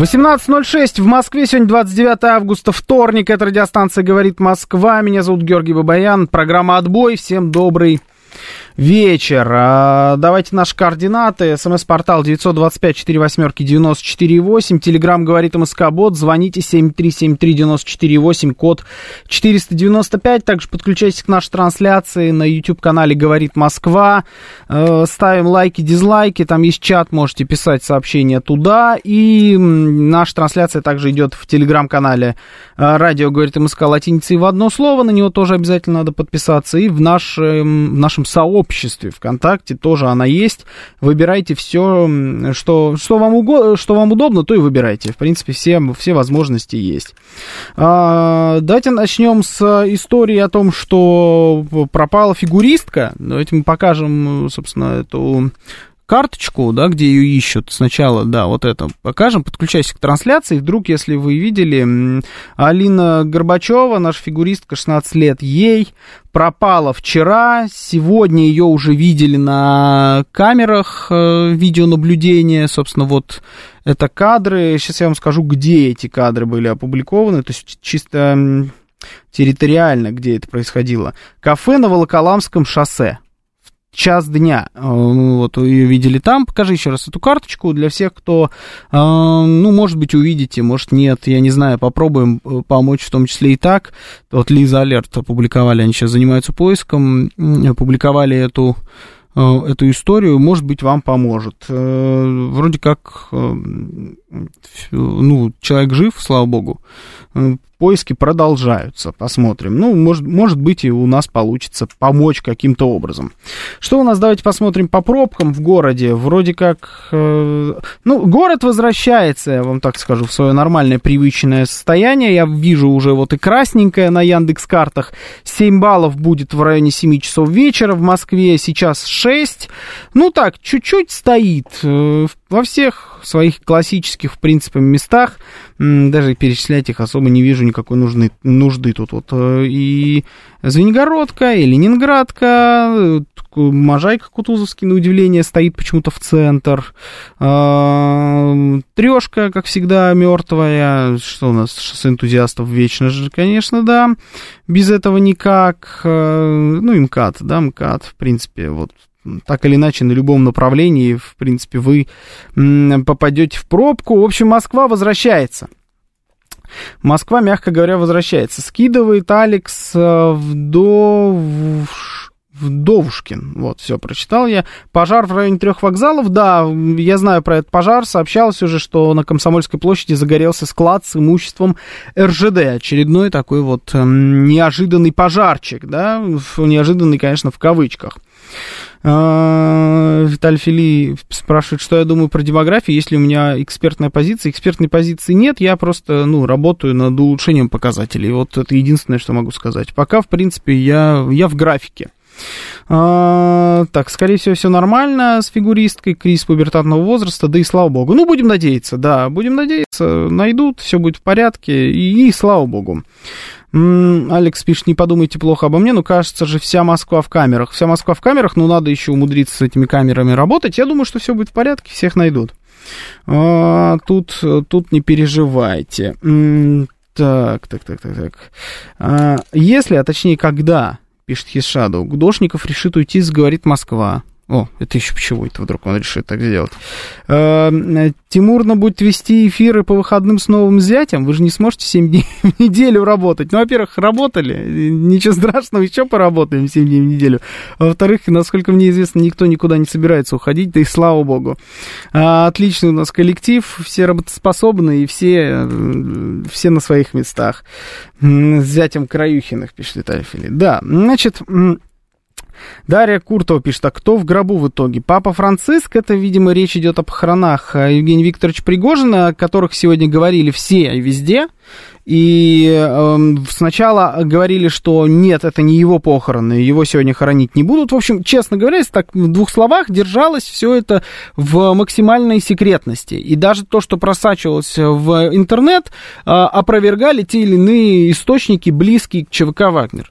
18.06 в Москве, сегодня 29 августа, вторник, это радиостанция «Говорит Москва», меня зовут Георгий Бабаян, программа «Отбой», всем добрый вечер. А, давайте наши координаты. СМС-портал 925-48-94-8. Телеграмм говорит МСК Бот. Звоните 7373-94-8, код 495. Также подключайтесь к нашей трансляции на YouTube-канале «Говорит Москва». Э, ставим лайки, дизлайки. Там есть чат, можете писать сообщения туда. И наша трансляция также идет в Телеграм-канале э, «Радио говорит МСК» латиницей в одно слово. На него тоже обязательно надо подписаться. И в нашем, в нашем сообществе обществе ВКонтакте тоже она есть. Выбирайте все, что, что, вам, угодно, что вам удобно, то и выбирайте. В принципе, все, все возможности есть. А, давайте начнем с истории о том, что пропала фигуристка. Давайте мы покажем, собственно, эту карточку, да, где ее ищут. Сначала, да, вот это покажем, подключайся к трансляции, вдруг, если вы видели, Алина Горбачева, наша фигуристка, 16 лет, ей пропала вчера, сегодня ее уже видели на камерах э, видеонаблюдения, собственно, вот это кадры, сейчас я вам скажу, где эти кадры были опубликованы, то есть чисто территориально, где это происходило. Кафе на Волоколамском шоссе, час дня. Э, вот ее видели там. Покажи еще раз эту карточку для всех, кто, э, ну, может быть, увидите, может, нет, я не знаю, попробуем э, помочь, в том числе и так. Вот Лиза Алерт опубликовали, они сейчас занимаются поиском, опубликовали эту эту историю, может быть, вам поможет. Вроде как, ну, человек жив, слава богу поиски продолжаются. Посмотрим. Ну, может, может быть, и у нас получится помочь каким-то образом. Что у нас? Давайте посмотрим по пробкам в городе. Вроде как... Э, ну, город возвращается, я вам так скажу, в свое нормальное привычное состояние. Я вижу уже вот и красненькое на Яндекс картах. 7 баллов будет в районе 7 часов вечера. В Москве сейчас 6. Ну так, чуть-чуть стоит. Э, во всех своих классических, в принципе, местах даже перечислять их особо не вижу никакой нужны, нужды тут. Вот э, и Звенигородка, и Ленинградка, э, Можайка Кутузовский, на удивление, стоит почему-то в центр. А, Трешка, как всегда, мертвая. Что у нас, шоссе энтузиастов вечно же, конечно, да. Без этого никак. Э, ну, и МКАД, да, МКАД, в принципе, вот так или иначе, на любом направлении, в принципе, вы попадете в пробку. В общем, Москва возвращается. Москва, мягко говоря, возвращается. Скидывает Алекс э, Вдов... Вдовушкин. Вот, все, прочитал я. Пожар в районе трех вокзалов. Да, я знаю про этот пожар. Сообщалось уже, что на Комсомольской площади загорелся склад с имуществом РЖД. Очередной такой вот неожиданный пожарчик, да. Неожиданный, конечно, в кавычках. А, Виталий Фили спрашивает, что я думаю про демографию, есть ли у меня экспертная позиция. Экспертной позиции нет, я просто, ну, работаю над улучшением показателей. Вот это единственное, что могу сказать. Пока, в принципе, я, я в графике. А, так, скорее всего, все нормально с фигуристкой, кризис пубертатного возраста, да и слава богу. Ну, будем надеяться, да, будем надеяться, найдут, все будет в порядке, и, и слава богу. Алекс пишет, не подумайте плохо обо мне, но кажется же вся Москва в камерах. Вся Москва в камерах, но надо еще умудриться с этими камерами работать. Я думаю, что все будет в порядке, всех найдут. А, тут, тут не переживайте. Так, так, так, так, так. А, если, а точнее, когда, пишет Хисшаду, Гудошников решит уйти, говорит Москва. О, это еще почему это вдруг он решит так сделать? Э, Тимурна будет вести эфиры по выходным с новым зятем. Вы же не сможете 7 дней в неделю работать. Ну, во-первых, работали. Ничего страшного, еще поработаем 7 дней в неделю. во-вторых, насколько мне известно, никто никуда не собирается уходить, да и слава богу. А, отличный у нас коллектив, все работоспособные, и все, все на своих местах. С зятем Краюхиных, пишет Виталий Филипп. Да, значит... Дарья Куртова пишет, а кто в гробу в итоге? Папа Франциск, это, видимо, речь идет о похоронах э, Евгения Викторовича Пригожина, о которых сегодня говорили все и везде. И э, сначала говорили, что нет, это не его похороны, его сегодня хоронить не будут. В общем, честно говоря, так в двух словах, держалось все это в максимальной секретности. И даже то, что просачивалось в интернет, э, опровергали те или иные источники, близкие к ЧВК «Вагнер».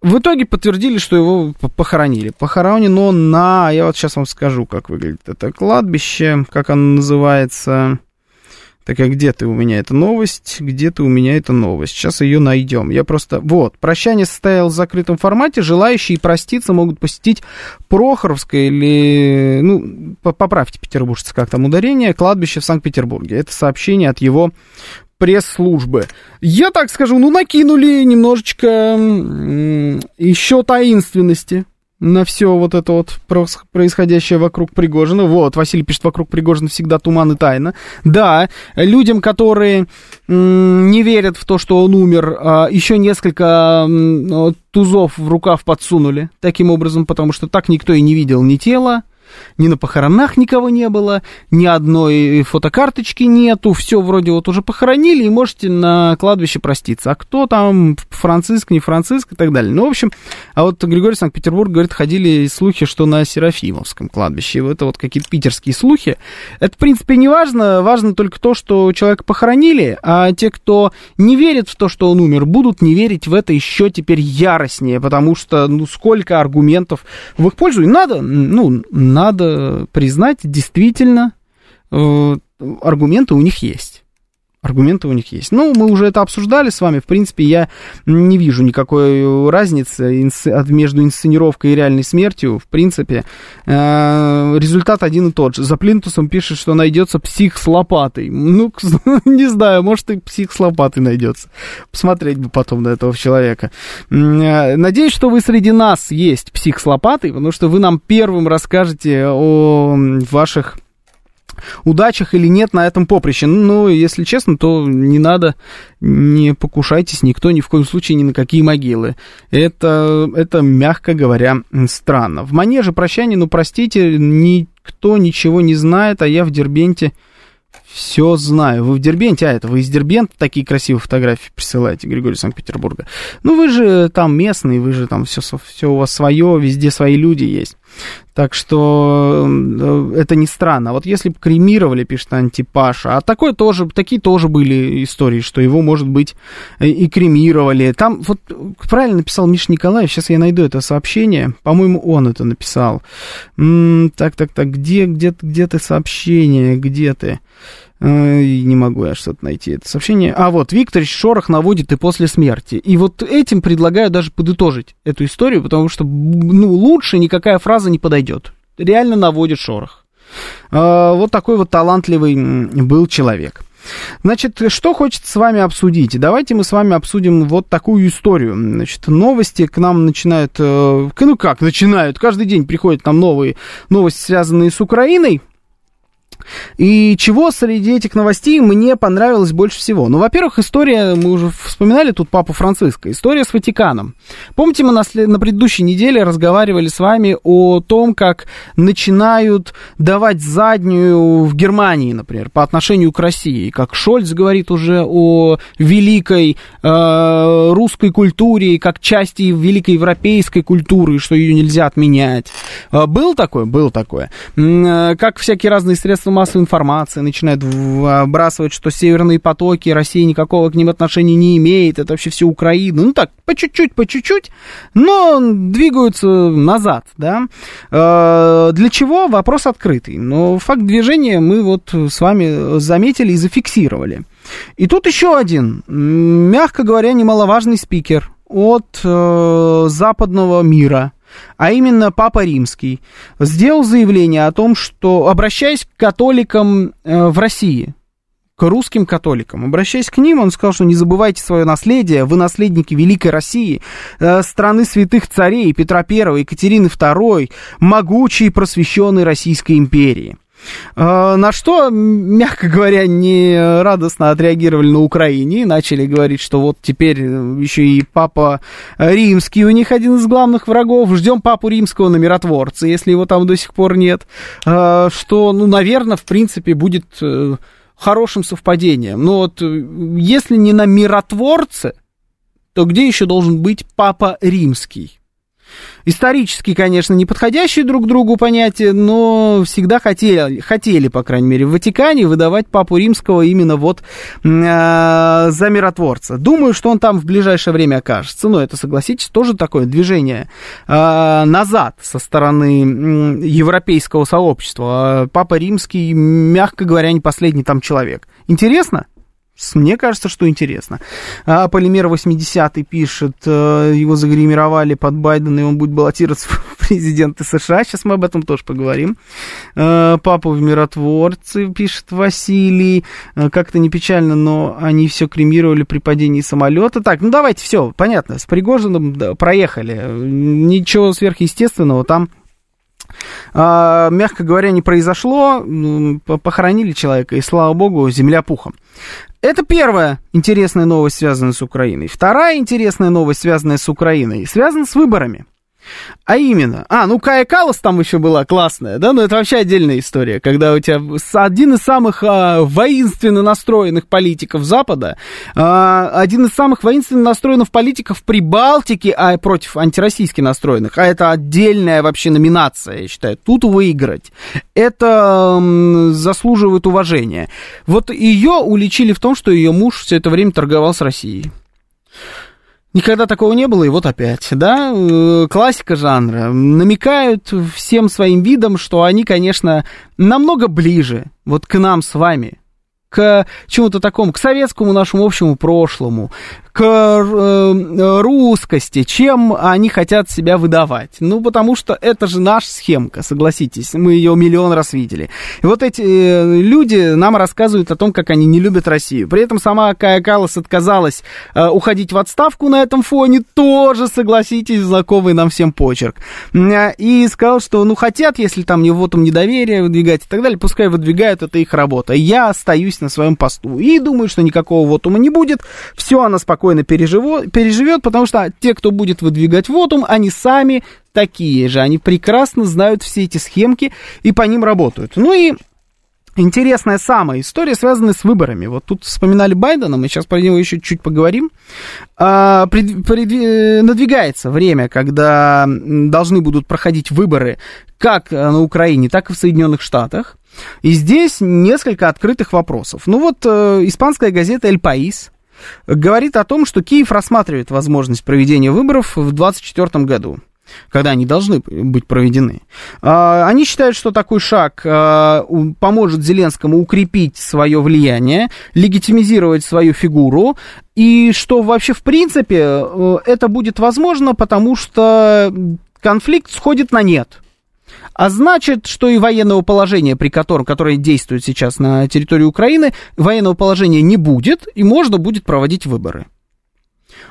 В итоге подтвердили, что его похоронили. Похоронен он на... Я вот сейчас вам скажу, как выглядит это кладбище, как оно называется. Так, а где ты у меня эта новость? Где ты у меня эта новость? Сейчас ее найдем. Я просто... Вот, прощание состоялось в закрытом формате. Желающие проститься могут посетить Прохоровское или... Ну, поправьте, петербуржцы, как там ударение. Кладбище в Санкт-Петербурге. Это сообщение от его пресс-службы. Я так скажу, ну, накинули немножечко еще таинственности на все вот это вот происходящее вокруг Пригожина. Вот, Василий пишет, вокруг Пригожина всегда туман и тайна. Да, людям, которые не верят в то, что он умер, а, еще несколько тузов в рукав подсунули таким образом, потому что так никто и не видел ни тела, ни на похоронах никого не было, ни одной фотокарточки нету, все вроде вот уже похоронили, и можете на кладбище проститься. А кто там, Франциск, не Франциск и так далее. Ну, в общем, а вот Григорий Санкт-Петербург, говорит, ходили слухи, что на Серафимовском кладбище. Это вот какие-то питерские слухи. Это, в принципе, не важно. Важно только то, что человека похоронили, а те, кто не верит в то, что он умер, будут не верить в это еще теперь яростнее, потому что, ну, сколько аргументов в их пользу. И надо, ну, надо признать, действительно, э, аргументы у них есть. Аргументы у них есть. Ну, мы уже это обсуждали с вами. В принципе, я не вижу никакой разницы между инсценировкой и реальной смертью. В принципе, э, результат один и тот же. За плинтусом пишет, что найдется псих с лопатой. Ну, не знаю, может и псих с лопатой найдется. Посмотреть бы потом на этого человека. Э, надеюсь, что вы среди нас есть псих с лопатой, потому что вы нам первым расскажете о ваших удачах или нет на этом поприще. Ну, если честно, то не надо, не покушайтесь никто ни в коем случае ни на какие могилы. Это, это мягко говоря, странно. В манеже прощания, ну, простите, никто ничего не знает, а я в Дербенте все знаю. Вы в Дербенте, а это вы из Дербента такие красивые фотографии присылаете, Григорий Санкт-Петербурга. Ну, вы же там местный, вы же там все, все у вас свое, везде свои люди есть. Так что э, это не странно. Вот если бы кремировали, пишет Антипаша, а такое тоже, такие тоже были истории, что его, может быть, и кремировали. Там, вот правильно написал Миша Николаев, сейчас я найду это сообщение, по-моему, он это написал. М-м, так, так, так, где, где, где ты сообщение, где ты? Не могу я что-то найти это сообщение. А вот, Викторович Шорох наводит и после смерти. И вот этим предлагаю даже подытожить эту историю, потому что, ну, лучше никакая фраза не подойдет. Реально наводит Шорох. А, вот такой вот талантливый был человек. Значит, что хочется с вами обсудить? Давайте мы с вами обсудим вот такую историю. Значит, новости к нам начинают... Э, ну как начинают? Каждый день приходят нам новые новости, связанные с Украиной. И чего среди этих новостей мне понравилось больше всего? Ну, во-первых, история, мы уже вспоминали тут папу Франциска, история с Ватиканом. Помните, мы на, на предыдущей неделе разговаривали с вами о том, как начинают давать заднюю в Германии, например, по отношению к России. Как Шольц говорит уже о великой э, русской культуре, как части великой европейской культуры, что ее нельзя отменять. Э, был такое? Был такое. Э, как всякие разные средства массовой информации начинают вбрасывать, что северные потоки, Россия никакого к ним отношения не имеет, это вообще все Украина. Ну так, по чуть-чуть, по чуть-чуть, но двигаются назад, да. Э, для чего? Вопрос открытый. Но факт движения мы вот с вами заметили и зафиксировали. И тут еще один, мягко говоря, немаловажный спикер от э, западного мира – а именно Папа Римский, сделал заявление о том, что, обращаясь к католикам э, в России, к русским католикам. Обращаясь к ним, он сказал, что не забывайте свое наследие, вы наследники Великой России, э, страны святых царей Петра I, Екатерины II, могучей просвещенной Российской империи. А, на что, мягко говоря, не радостно отреагировали на Украине и начали говорить, что вот теперь еще и папа римский у них один из главных врагов. Ждем папу римского на миротворца, если его там до сих пор нет. А, что, ну, наверное, в принципе, будет э, хорошим совпадением. Но вот э, если не на миротворце, то где еще должен быть папа римский? Исторически, конечно, не подходящие друг другу понятия, но всегда хотели, хотели, по крайней мере, в Ватикане выдавать Папу Римского именно вот э, за миротворца. Думаю, что он там в ближайшее время окажется. Но это, согласитесь, тоже такое движение э, назад со стороны э, европейского сообщества. Папа Римский, мягко говоря, не последний там человек. Интересно? Мне кажется, что интересно. А, Полимер 80 пишет, э, его загримировали под Байдена, и он будет баллотироваться в президенты США. Сейчас мы об этом тоже поговорим. А, Папа в миротворцы, пишет Василий. А, как-то не печально, но они все кремировали при падении самолета. Так, ну давайте, все, понятно, с Пригожиным проехали. Ничего сверхъестественного там мягко говоря, не произошло, похоронили человека, и слава богу, земля пухом. Это первая интересная новость, связанная с Украиной. Вторая интересная новость, связанная с Украиной, связана с выборами. А именно, а, ну Кая Калас там еще была классная, да, но это вообще отдельная история, когда у тебя один из самых а, воинственно настроенных политиков Запада, а, один из самых воинственно настроенных политиков Прибалтики, а против антироссийски настроенных, а это отдельная вообще номинация, я считаю, тут выиграть, это заслуживает уважения. Вот ее уличили в том, что ее муж все это время торговал с Россией. Никогда такого не было, и вот опять, да, э, классика жанра. Намекают всем своим видом, что они, конечно, намного ближе вот к нам с вами, к чему-то такому, к советскому нашему общему прошлому, к э, русскости, чем они хотят себя выдавать. Ну, потому что это же наша схемка, согласитесь, мы ее миллион раз видели. И вот эти э, люди нам рассказывают о том, как они не любят Россию. При этом сама Кая Калас отказалась э, уходить в отставку на этом фоне, тоже, согласитесь, знакомый нам всем почерк. И сказал, что, ну, хотят, если там не вотом недоверия выдвигать и так далее, пускай выдвигают, это их работа. Я остаюсь на своем посту. И думаю, что никакого вотума не будет, все она спокойно спокойно переживет, переживет, потому что те, кто будет выдвигать вотум, они сами такие же. Они прекрасно знают все эти схемки и по ним работают. Ну и Интересная самая история, связанная с выборами. Вот тут вспоминали Байдена, мы сейчас про него еще чуть поговорим. А, пред, пред, надвигается время, когда должны будут проходить выборы как на Украине, так и в Соединенных Штатах. И здесь несколько открытых вопросов. Ну вот, э, испанская газета «Эль Паис» говорит о том, что Киев рассматривает возможность проведения выборов в 2024 году когда они должны быть проведены. А, они считают, что такой шаг а, поможет Зеленскому укрепить свое влияние, легитимизировать свою фигуру, и что вообще, в принципе, э, это будет возможно, потому что конфликт сходит на нет. А значит, что и военного положения, при котором, которое действует сейчас на территории Украины, военного положения не будет, и можно будет проводить выборы.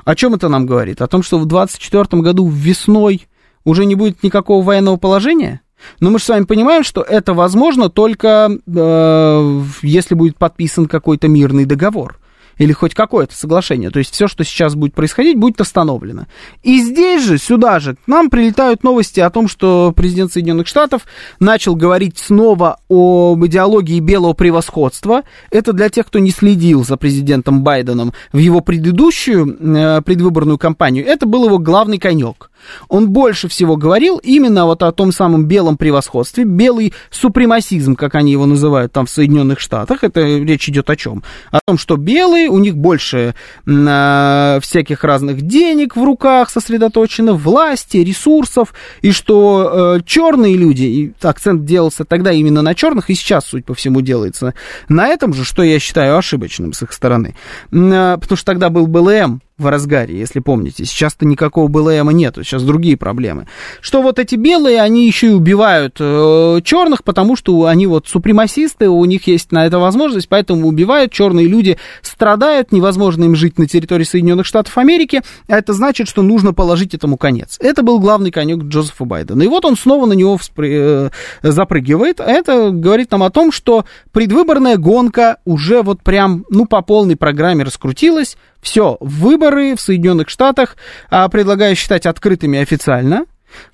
О чем это нам говорит? О том, что в 2024 году весной уже не будет никакого военного положения? Но мы же с вами понимаем, что это возможно только э, если будет подписан какой-то мирный договор или хоть какое-то соглашение. То есть все, что сейчас будет происходить, будет остановлено. И здесь же, сюда же, к нам прилетают новости о том, что президент Соединенных Штатов начал говорить снова об идеологии белого превосходства. Это для тех, кто не следил за президентом Байденом в его предыдущую э, предвыборную кампанию. Это был его главный конек. Он больше всего говорил именно вот о том самом белом превосходстве, белый супремасизм, как они его называют там в Соединенных Штатах. Это речь идет о чем? О том, что белые, у них больше э, всяких разных денег в руках сосредоточено, власти, ресурсов, и что э, черные люди, и акцент делался тогда именно на черных, и сейчас, суть по всему, делается на этом же, что я считаю ошибочным с их стороны. Э, потому что тогда был БЛМ, в разгаре, если помните. Сейчас-то никакого БЛМа нету, сейчас другие проблемы. Что вот эти белые, они еще и убивают э, черных, потому что они вот супремасисты, у них есть на это возможность, поэтому убивают. Черные люди страдают, невозможно им жить на территории Соединенных Штатов Америки, а это значит, что нужно положить этому конец. Это был главный конек Джозефа Байдена. И вот он снова на него вспры... э, запрыгивает. Это говорит нам о том, что предвыборная гонка уже вот прям, ну, по полной программе раскрутилась все, выборы в Соединенных Штатах а, предлагаю считать открытыми официально.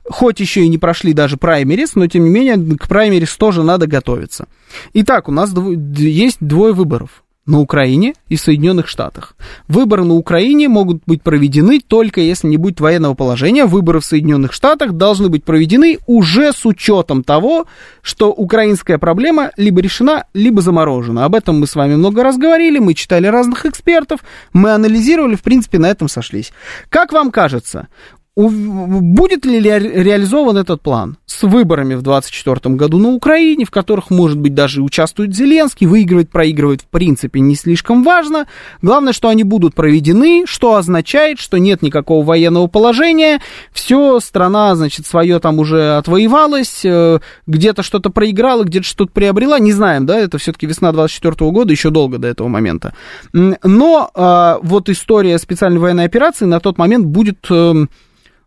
Хоть еще и не прошли даже праймерис, но тем не менее к праймерис тоже надо готовиться. Итак, у нас дв- есть двое выборов на Украине и в Соединенных Штатах. Выборы на Украине могут быть проведены только если не будет военного положения. Выборы в Соединенных Штатах должны быть проведены уже с учетом того, что украинская проблема либо решена, либо заморожена. Об этом мы с вами много раз говорили, мы читали разных экспертов, мы анализировали, в принципе, на этом сошлись. Как вам кажется, будет ли реализован этот план с выборами в 2024 году на Украине, в которых, может быть, даже участвует Зеленский, выигрывает, проигрывает, в принципе, не слишком важно. Главное, что они будут проведены, что означает, что нет никакого военного положения, все, страна, значит, свое там уже отвоевалась, э, где-то что-то проиграла, где-то что-то приобрела, не знаем, да, это все-таки весна 2024 года, еще долго до этого момента. Но э, вот история специальной военной операции на тот момент будет эм,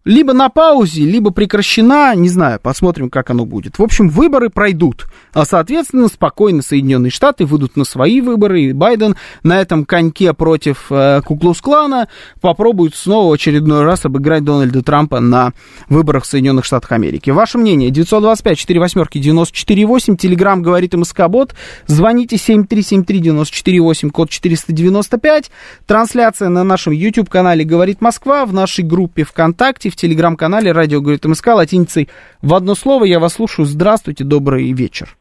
либо на паузе, либо прекращена, не знаю, посмотрим, как оно будет. В общем, выборы пройдут, а, соответственно, спокойно Соединенные Штаты выйдут на свои выборы, и Байден на этом коньке против э, Куклус-клана попробует снова очередной раз обыграть Дональда Трампа на выборах в Соединенных Штатах Америки. Ваше мнение? 925 4 восьмерки 94 8, Телеграмм говорит МСК-бот, звоните 7373 94 8, код 495, трансляция на нашем YouTube-канале «Говорит Москва», в нашей группе ВКонтакте, в телеграм-канале «Радио говорит МСК» латиницей в одно слово. Я вас слушаю. Здравствуйте, добрый вечер.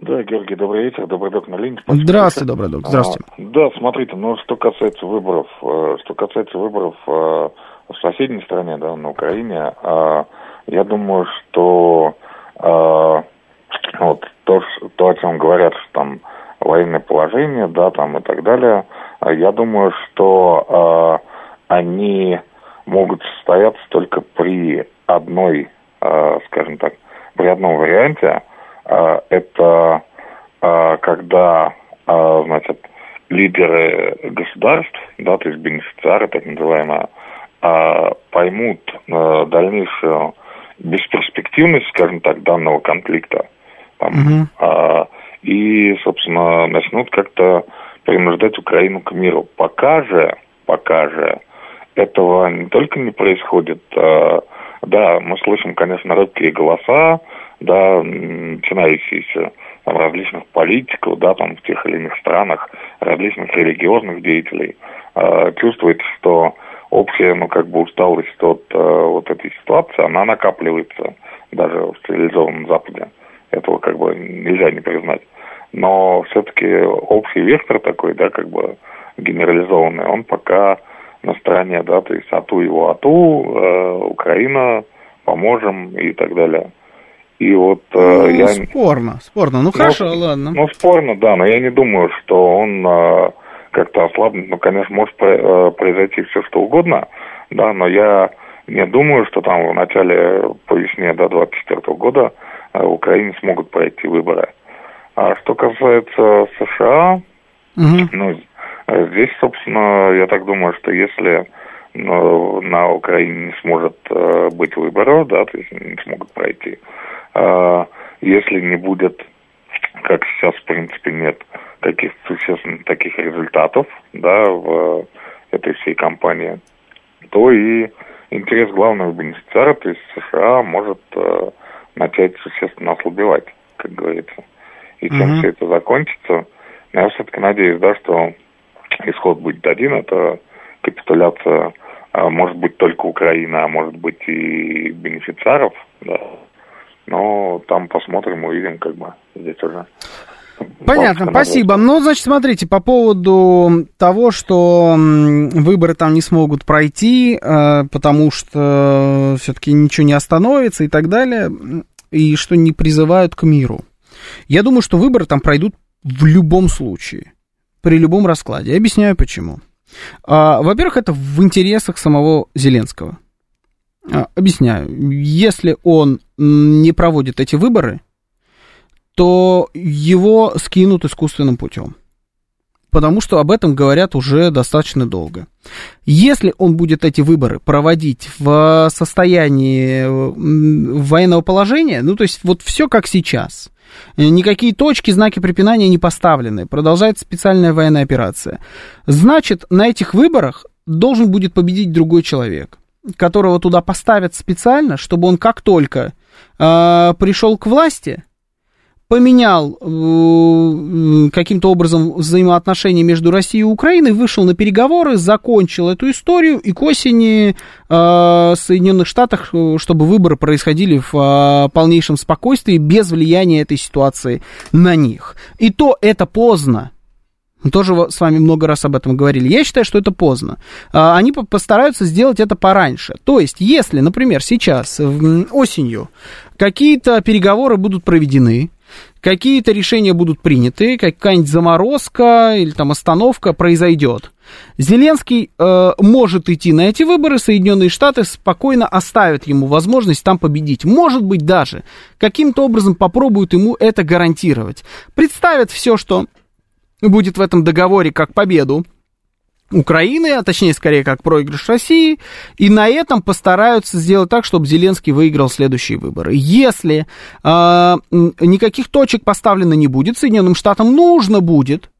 Да, Георгий, добрый вечер, добрый док на линии. Здравствуйте, добрый док, здравствуйте. А, да, смотрите, ну, что касается выборов, э, что касается выборов э, в соседней стране, да, на Украине, э, я думаю, что вот то, то, о чем говорят, что там военное положение, да, там и так далее, я думаю, что они могут состояться только при одной, э, скажем так, при одном варианте. Э, это э, когда, значит, лидеры государств, да, то есть бенефициары, так называемые, поймут дальнейшую бесперспективность, скажем так, данного конфликта. Там, угу. и, собственно, начнут как-то принуждать Украину к миру. Пока же, пока же, этого не только не происходит, а, да, мы слышим, конечно, робкие голоса, да, начинающиеся там, различных политиков, да, там в тех или иных странах, различных религиозных деятелей, э, что общая, ну, как бы усталость от э, вот этой ситуации, она накапливается даже в цивилизованном Западе. Этого как бы нельзя не признать. Но все-таки общий вектор такой, да, как бы генерализованный, он пока на стороне, да, то есть АТУ его АТУ, э, Украина, поможем и так далее. И вот э, ну, я... Спорно, спорно. Ну, ну хорошо, ладно. Ну, спорно, да, но я не думаю, что он э, как-то ослабнет. Ну, конечно, может э, произойти все что угодно, да, но я не думаю, что там в начале, по весне до 24 года э, в Украине смогут пройти выборы. А что касается США, угу. ну, здесь, собственно, я так думаю, что если ну, на Украине не сможет э, быть выборов, да, то есть не смогут пройти, э, если не будет, как сейчас, в принципе, нет каких-то существенных таких результатов, да, в этой всей кампании, то и интерес главного бенефициара, то есть США, может э, начать существенно ослабевать, как говорится. И чем mm-hmm. все это закончится, я все-таки надеюсь, да, что исход будет один, это капитуляция, а, может быть, только Украина, а может быть и бенефициаров, да. Но там посмотрим, увидим, как бы здесь уже. Понятно, спасибо. Ну, значит, смотрите, по поводу того, что выборы там не смогут пройти, э, потому что все-таки ничего не остановится и так далее, и что не призывают к миру. Я думаю, что выборы там пройдут в любом случае при любом раскладе. Я объясняю почему. А, во-первых, это в интересах самого Зеленского. А, объясняю. Если он не проводит эти выборы, то его скинут искусственным путем. Потому что об этом говорят уже достаточно долго. Если он будет эти выборы проводить в состоянии военного положения, ну то есть вот все как сейчас, никакие точки, знаки препинания не поставлены, продолжается специальная военная операция, значит на этих выборах должен будет победить другой человек которого туда поставят специально, чтобы он как только э, пришел к власти, поменял э, каким-то образом взаимоотношения между Россией и Украиной, вышел на переговоры, закончил эту историю, и к осени э, в Соединенных Штатах, э, чтобы выборы происходили в э, полнейшем спокойствии, без влияния этой ситуации на них. И то это поздно. Мы тоже с вами много раз об этом говорили. Я считаю, что это поздно. А, они постараются сделать это пораньше. То есть, если, например, сейчас, осенью, какие-то переговоры будут проведены, какие-то решения будут приняты, какая-нибудь заморозка или там остановка произойдет. Зеленский э, может идти на эти выборы, Соединенные Штаты спокойно оставят ему возможность там победить. Может быть, даже каким-то образом попробуют ему это гарантировать. Представят все, что будет в этом договоре как победу Украины, а точнее, скорее, как проигрыш России, и на этом постараются сделать так, чтобы Зеленский выиграл следующие выборы. Если э, никаких точек поставлено не будет, Соединенным Штатам нужно будет,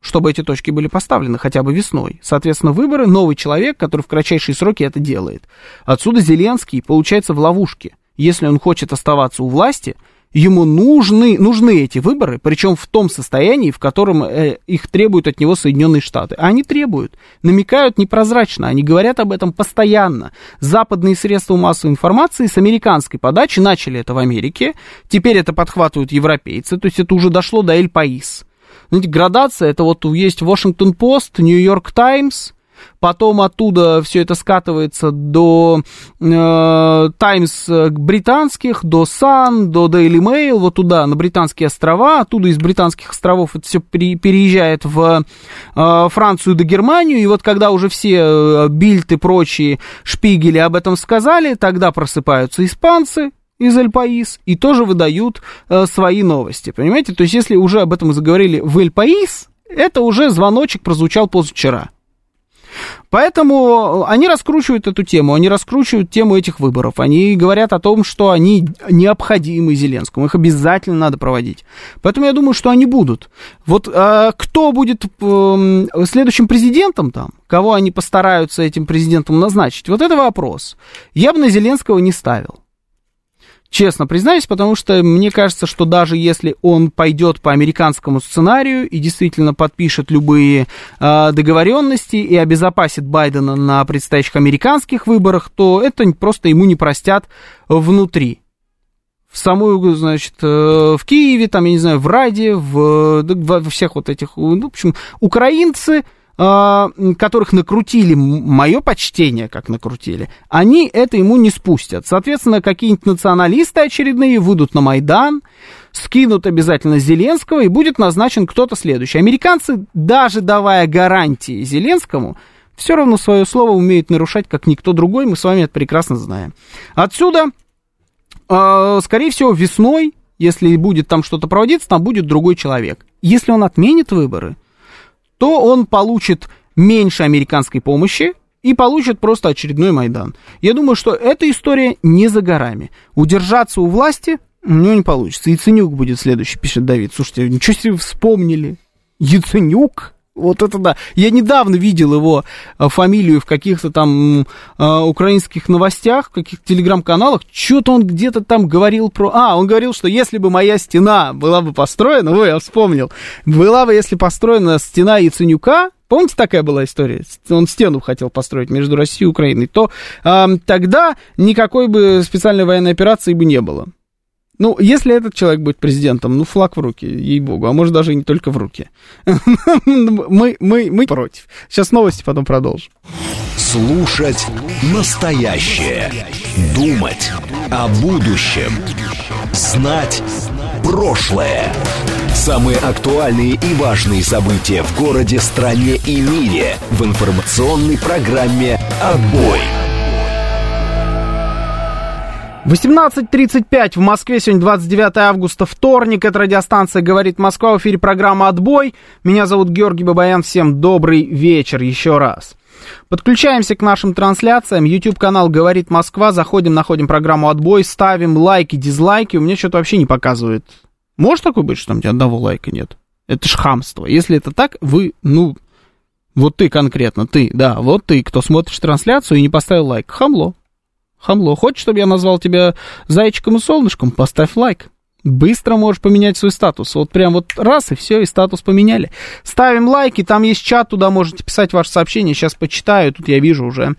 чтобы эти точки были поставлены хотя бы весной. Соответственно, выборы, новый человек, который в кратчайшие сроки это делает. Отсюда Зеленский получается в ловушке. Если он хочет оставаться у власти, ему нужны, нужны эти выборы, причем в том состоянии, в котором э, их требуют от него Соединенные Штаты. А они требуют, намекают непрозрачно, они говорят об этом постоянно. Западные средства массовой информации с американской подачи начали это в Америке, теперь это подхватывают европейцы, то есть это уже дошло до Эль Паис. Знаете, градация, это вот есть Washington Post, New York Times, потом оттуда все это скатывается до э, Times британских, до Sun, до Daily Mail, вот туда, на британские острова, оттуда из британских островов это все переезжает в э, Францию до Германию, и вот когда уже все э, Бильд и прочие шпигели об этом сказали, тогда просыпаются испанцы, из Эль-Паис и тоже выдают э, свои новости, понимаете? То есть, если уже об этом заговорили в Эль-Паис, это уже звоночек прозвучал позавчера. Поэтому они раскручивают эту тему, они раскручивают тему этих выборов, они говорят о том, что они необходимы Зеленскому, их обязательно надо проводить. Поэтому я думаю, что они будут. Вот а, кто будет а, следующим президентом там, кого они постараются этим президентом назначить, вот это вопрос. Я бы на Зеленского не ставил. Честно признаюсь, потому что мне кажется, что даже если он пойдет по американскому сценарию и действительно подпишет любые э, договоренности и обезопасит Байдена на предстоящих американских выборах, то это просто ему не простят внутри. В самую, значит, э, в Киеве, там, я не знаю, в Раде, в, во всех вот этих, ну, в общем, украинцы которых накрутили, мое почтение, как накрутили, они это ему не спустят. Соответственно, какие-нибудь националисты очередные выйдут на Майдан, скинут обязательно Зеленского, и будет назначен кто-то следующий. Американцы, даже давая гарантии Зеленскому, все равно свое слово умеют нарушать, как никто другой, мы с вами это прекрасно знаем. Отсюда, а, скорее всего, весной, если будет там что-то проводиться, там будет другой человек. Если он отменит выборы, то он получит меньше американской помощи и получит просто очередной Майдан. Я думаю, что эта история не за горами. Удержаться у власти у него не получится. Яценюк будет следующий, пишет Давид. Слушайте, ничего себе вспомнили. Яценюк? Вот это да. Я недавно видел его э, фамилию в каких-то там э, украинских новостях, в каких-то телеграм-каналах. Что-то он где-то там говорил про... А, он говорил, что если бы моя стена была бы построена, ой, я вспомнил, была бы, если построена стена Яценюка, Помните, такая была история? Он стену хотел построить между Россией и Украиной. То э, тогда никакой бы специальной военной операции бы не было. Ну, если этот человек будет президентом, ну, флаг в руки, ей-богу, а может даже и не только в руки. мы, мы, мы против. Сейчас новости, потом продолжим. Слушать настоящее. Думать о будущем. Знать прошлое. Самые актуальные и важные события в городе, стране и мире в информационной программе «Отбой». 18.35 в Москве, сегодня 29 августа, вторник, это радиостанция «Говорит Москва», в эфире программа «Отбой». Меня зовут Георгий Бабаян, всем добрый вечер еще раз. Подключаемся к нашим трансляциям. YouTube-канал «Говорит Москва». Заходим, находим программу «Отбой», ставим лайки, дизлайки. У меня что-то вообще не показывает может такое быть, что там у тебя одного лайка нет? Это ж хамство. Если это так, вы, ну, вот ты конкретно, ты, да, вот ты, кто смотришь трансляцию и не поставил лайк, хамло. Хамло. Хочешь, чтобы я назвал тебя зайчиком и солнышком? Поставь лайк. Быстро можешь поменять свой статус. Вот прям вот раз, и все, и статус поменяли. Ставим лайки, там есть чат, туда можете писать ваши сообщения. Сейчас почитаю, тут я вижу уже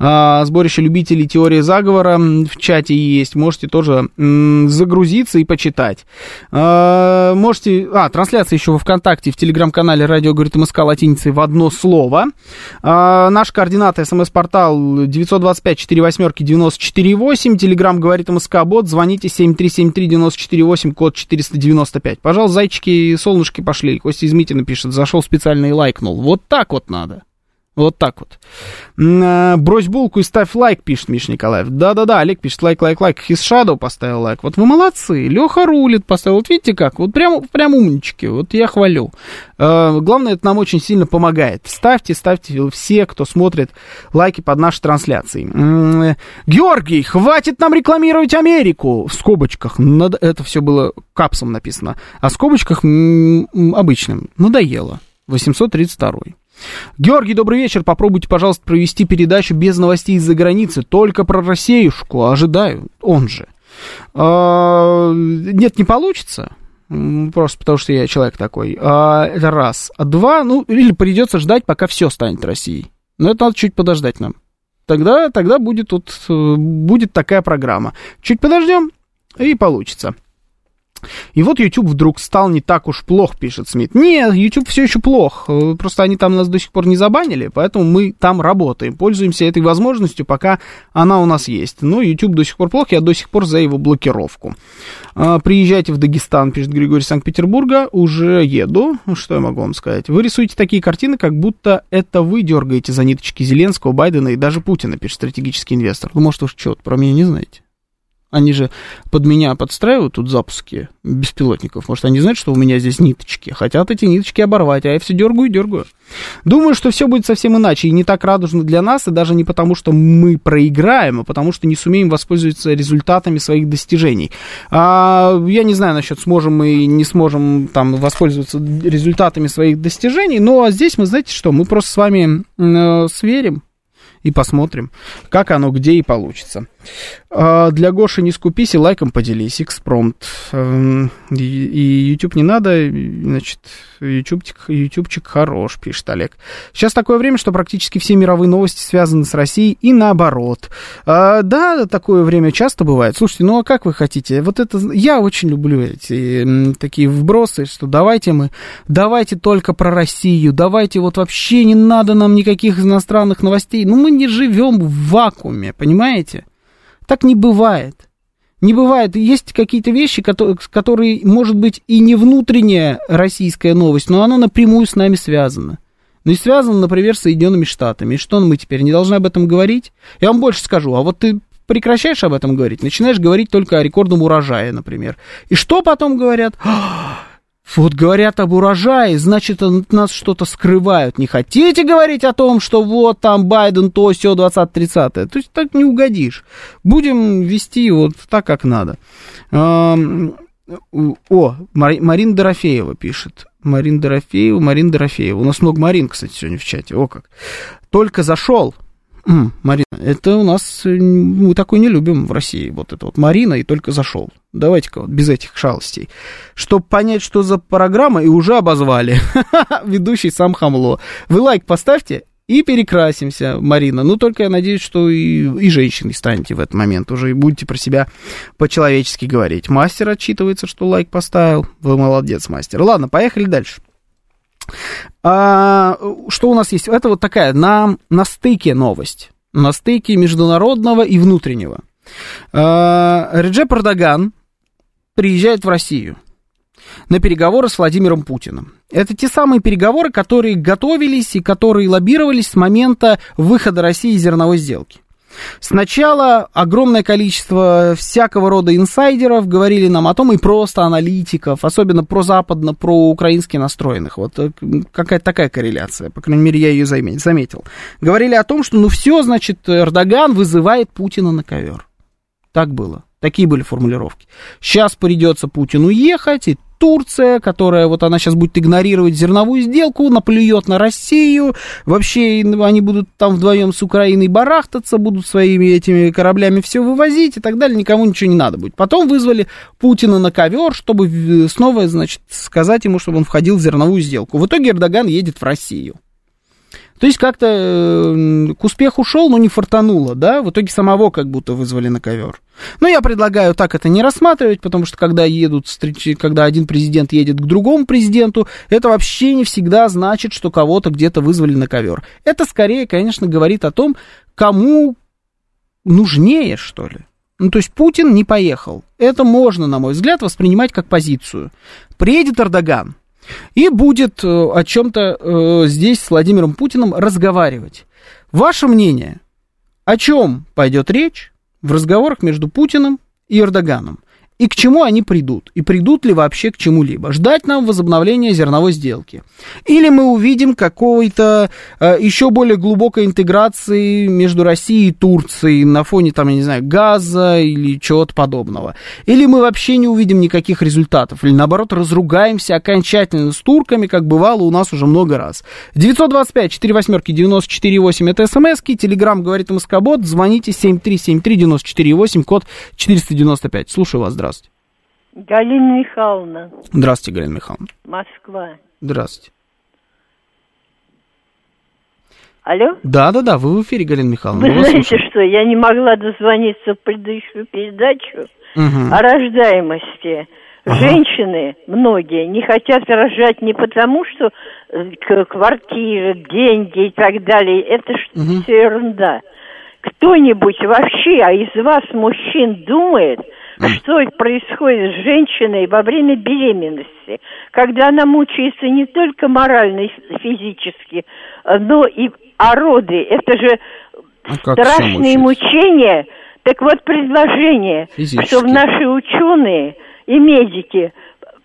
сборище любителей теории заговора в чате есть. Можете тоже загрузиться и почитать. А, можете... А, трансляция еще во ВКонтакте, в телеграм-канале «Радио говорит МСК» латиницей в одно слово. А, наш координат, смс-портал 925-48-94-8. Телеграм говорит МСК Бот. Звоните 7373-94-8, код 495. Пожалуйста, зайчики и солнышки пошли. Костя из Митина пишет, зашел специально и лайкнул. Вот так вот надо. Вот так вот. А, брось булку и ставь лайк, пишет Миша Николаев. Да-да-да, Олег пишет лайк, лайк, лайк. His Shadow поставил лайк. Вот вы молодцы. Леха рулит поставил. Вот видите как? Вот прям, прям умнички. Вот я хвалю. А, главное, это нам очень сильно помогает. Ставьте, ставьте все, кто смотрит, лайки под нашей трансляцией. Георгий, хватит нам рекламировать Америку. В скобочках. Надо, это все было капсом написано. А в скобочках обычным. Надоело. 832. Георгий, добрый вечер. Попробуйте, пожалуйста, провести передачу без новостей из-за границы. Только про Россеюшку. Ожидаю. Он же. А, нет, не получится. Просто потому что я человек такой. А, это раз. А два, ну, или придется ждать, пока все станет Россией. Но это надо чуть подождать нам. Тогда, тогда будет, тут, будет такая программа. Чуть подождем, и получится. И вот YouTube вдруг стал не так уж плох, пишет Смит. Нет, YouTube все еще плох. Э, просто они там нас до сих пор не забанили, поэтому мы там работаем. Пользуемся этой возможностью, пока она у нас есть. Но YouTube до сих пор плох, я до сих пор за его блокировку. А, приезжайте в Дагестан, пишет Григорий Санкт-Петербурга. Уже еду. Что я могу вам сказать? Вы рисуете такие картины, как будто это вы дергаете за ниточки Зеленского, Байдена и даже Путина, пишет стратегический инвестор. Ну, может, уж что-то про меня не знаете. Они же под меня подстраивают тут запуски беспилотников. Может, они знают, что у меня здесь ниточки. Хотят эти ниточки оборвать, а я все дергаю и дергаю. Думаю, что все будет совсем иначе и не так радужно для нас, и даже не потому, что мы проиграем, а потому что не сумеем воспользоваться результатами своих достижений. А, я не знаю насчет сможем мы не сможем там воспользоваться результатами своих достижений, но здесь мы, знаете что, мы просто с вами э, сверим и посмотрим, как оно где и получится. А, для Гоши не скупись и лайком поделись, экспромт. Эм, и YouTube не надо, значит, ютубчик, ютубчик хорош, пишет Олег. Сейчас такое время, что практически все мировые новости связаны с Россией и наоборот. А, да, такое время часто бывает. Слушайте, ну а как вы хотите? Вот это, я очень люблю эти такие вбросы, что давайте мы, давайте только про Россию, давайте вот вообще не надо нам никаких иностранных новостей. Ну мы не живем в вакууме, понимаете? Так не бывает. Не бывает. Есть какие-то вещи, которые, которые, может быть, и не внутренняя российская новость, но она напрямую с нами связана. Ну и связана, например, с Соединенными Штатами. И что мы теперь не должны об этом говорить? Я вам больше скажу. А вот ты прекращаешь об этом говорить, начинаешь говорить только о рекордном урожае, например. И что потом говорят? Вот говорят об урожае, значит, от нас что-то скрывают. Не хотите говорить о том, что вот там Байден то, все 20-30? То есть так не угодишь. Будем вести вот так, как надо. О, Марина Дорофеева пишет. Марин Дорофеева, Марин Дорофеева. У нас много Марин, кстати, сегодня в чате. О как. Только зашел. Марина, это у нас, э, мы такой не любим в России, вот это вот Марина и только зашел. Давайте-ка вот без этих шалостей. Чтобы понять, что за программа, и уже обозвали. Ведущий сам хамло. Вы лайк поставьте и перекрасимся, Марина. Ну, только я надеюсь, что и, и женщиной станете в этот момент уже и будете про себя по-человечески говорить. Мастер отчитывается, что лайк поставил. Вы молодец, мастер. Ладно, поехали дальше. А, что у нас есть? Это вот такая на, на стыке новость. На стыке международного и внутреннего. А, Реджеп Эрдоган приезжает в Россию. на переговоры с Владимиром Путиным. Это те самые переговоры, которые готовились и которые лоббировались с момента выхода России из зерновой сделки. Сначала огромное количество всякого рода инсайдеров говорили нам о том, и просто аналитиков, особенно про западно, про украински настроенных. Вот э, какая-то такая корреляция, по крайней мере, я ее заметил. Говорили о том, что ну все, значит, Эрдоган вызывает Путина на ковер. Так было. Такие были формулировки. Сейчас придется Путину ехать, и Турция, которая вот она сейчас будет игнорировать зерновую сделку, наплюет на Россию, вообще они будут там вдвоем с Украиной барахтаться, будут своими этими кораблями все вывозить и так далее, никому ничего не надо будет. Потом вызвали Путина на ковер, чтобы снова, значит, сказать ему, чтобы он входил в зерновую сделку. В итоге Эрдоган едет в Россию. То есть как-то э, к успеху шел, но не фартануло, да? В итоге самого как будто вызвали на ковер. Но я предлагаю так это не рассматривать, потому что когда едут когда один президент едет к другому президенту, это вообще не всегда значит, что кого-то где-то вызвали на ковер. Это скорее, конечно, говорит о том, кому нужнее, что ли. Ну, то есть Путин не поехал. Это можно, на мой взгляд, воспринимать как позицию. Приедет Эрдоган, и будет э, о чем-то э, здесь с Владимиром Путиным разговаривать. Ваше мнение, о чем пойдет речь в разговорах между Путиным и Эрдоганом? И к чему они придут, и придут ли вообще к чему-либо. Ждать нам возобновления зерновой сделки. Или мы увидим какой-то э, еще более глубокой интеграции между Россией и Турцией на фоне, там, я не знаю, газа или чего-то подобного. Или мы вообще не увидим никаких результатов, или наоборот разругаемся окончательно с турками, как бывало у нас уже много раз. 925 4 восьмерки 94 8 это смски, телеграмм говорит Москобот, звоните 7373 94 8, код 495. Слушаю вас, здравствуйте. Галина Михайловна. Здравствуйте, Галина Михайловна. Москва. Здравствуйте. Алло? Да, да, да, вы в эфире, Галина Михайловна. Вы знаете слушаем. что, я не могла дозвониться в предыдущую передачу угу. о рождаемости. Ага. Женщины, многие, не хотят рожать не потому, что э, квартиры, деньги и так далее. Это угу. все ерунда. Кто-нибудь вообще, а из вас, мужчин, думает, что происходит с женщиной во время беременности, когда она мучается не только морально и физически, но и а роды. Это же а страшные мучения. Так вот, предложение, чтобы наши ученые и медики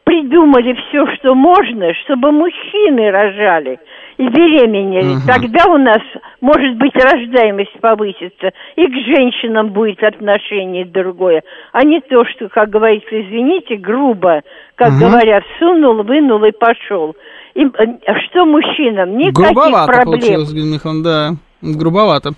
придумали все, что можно, чтобы мужчины рожали и беременели. Угу. Тогда у нас, может быть, рождаемость повысится, и к женщинам будет отношение другое, а не то, что, как говорится, извините, грубо, как угу. говорят, сунул, вынул и пошел. И, э, что мужчинам? Никаких Грубовато проблем. получилось, Михан, да. Грубовато.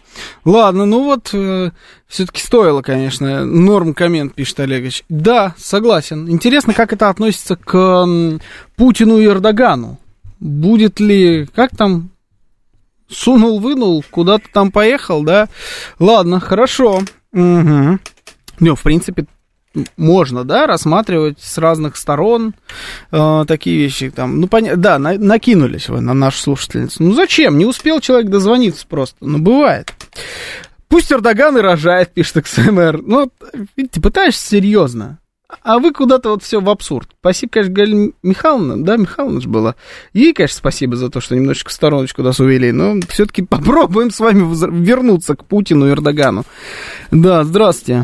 Ладно, ну вот, э, все-таки стоило, конечно. Норм коммент, пишет Олегович. Да, согласен. Интересно, как это относится к э, Путину и Эрдогану будет ли, как там, сунул, вынул, куда-то там поехал, да? Ладно, хорошо. Угу. Ну, в принципе, можно, да, рассматривать с разных сторон э, такие вещи. Там, ну, поня... да, на, накинулись вы на нашу слушательницу. Ну, зачем? Не успел человек дозвониться просто. Ну, бывает. Пусть Эрдоган и рожает, пишет XMR. Ну, видите, пытаешься серьезно. А вы куда-то вот все в абсурд. Спасибо, конечно, Галина Михайловна, да, Михайловна же была. Ей, конечно, спасибо за то, что немножечко в стороночку нас увели, но все-таки попробуем с вами вернуться к Путину и Эрдогану. Да, здравствуйте.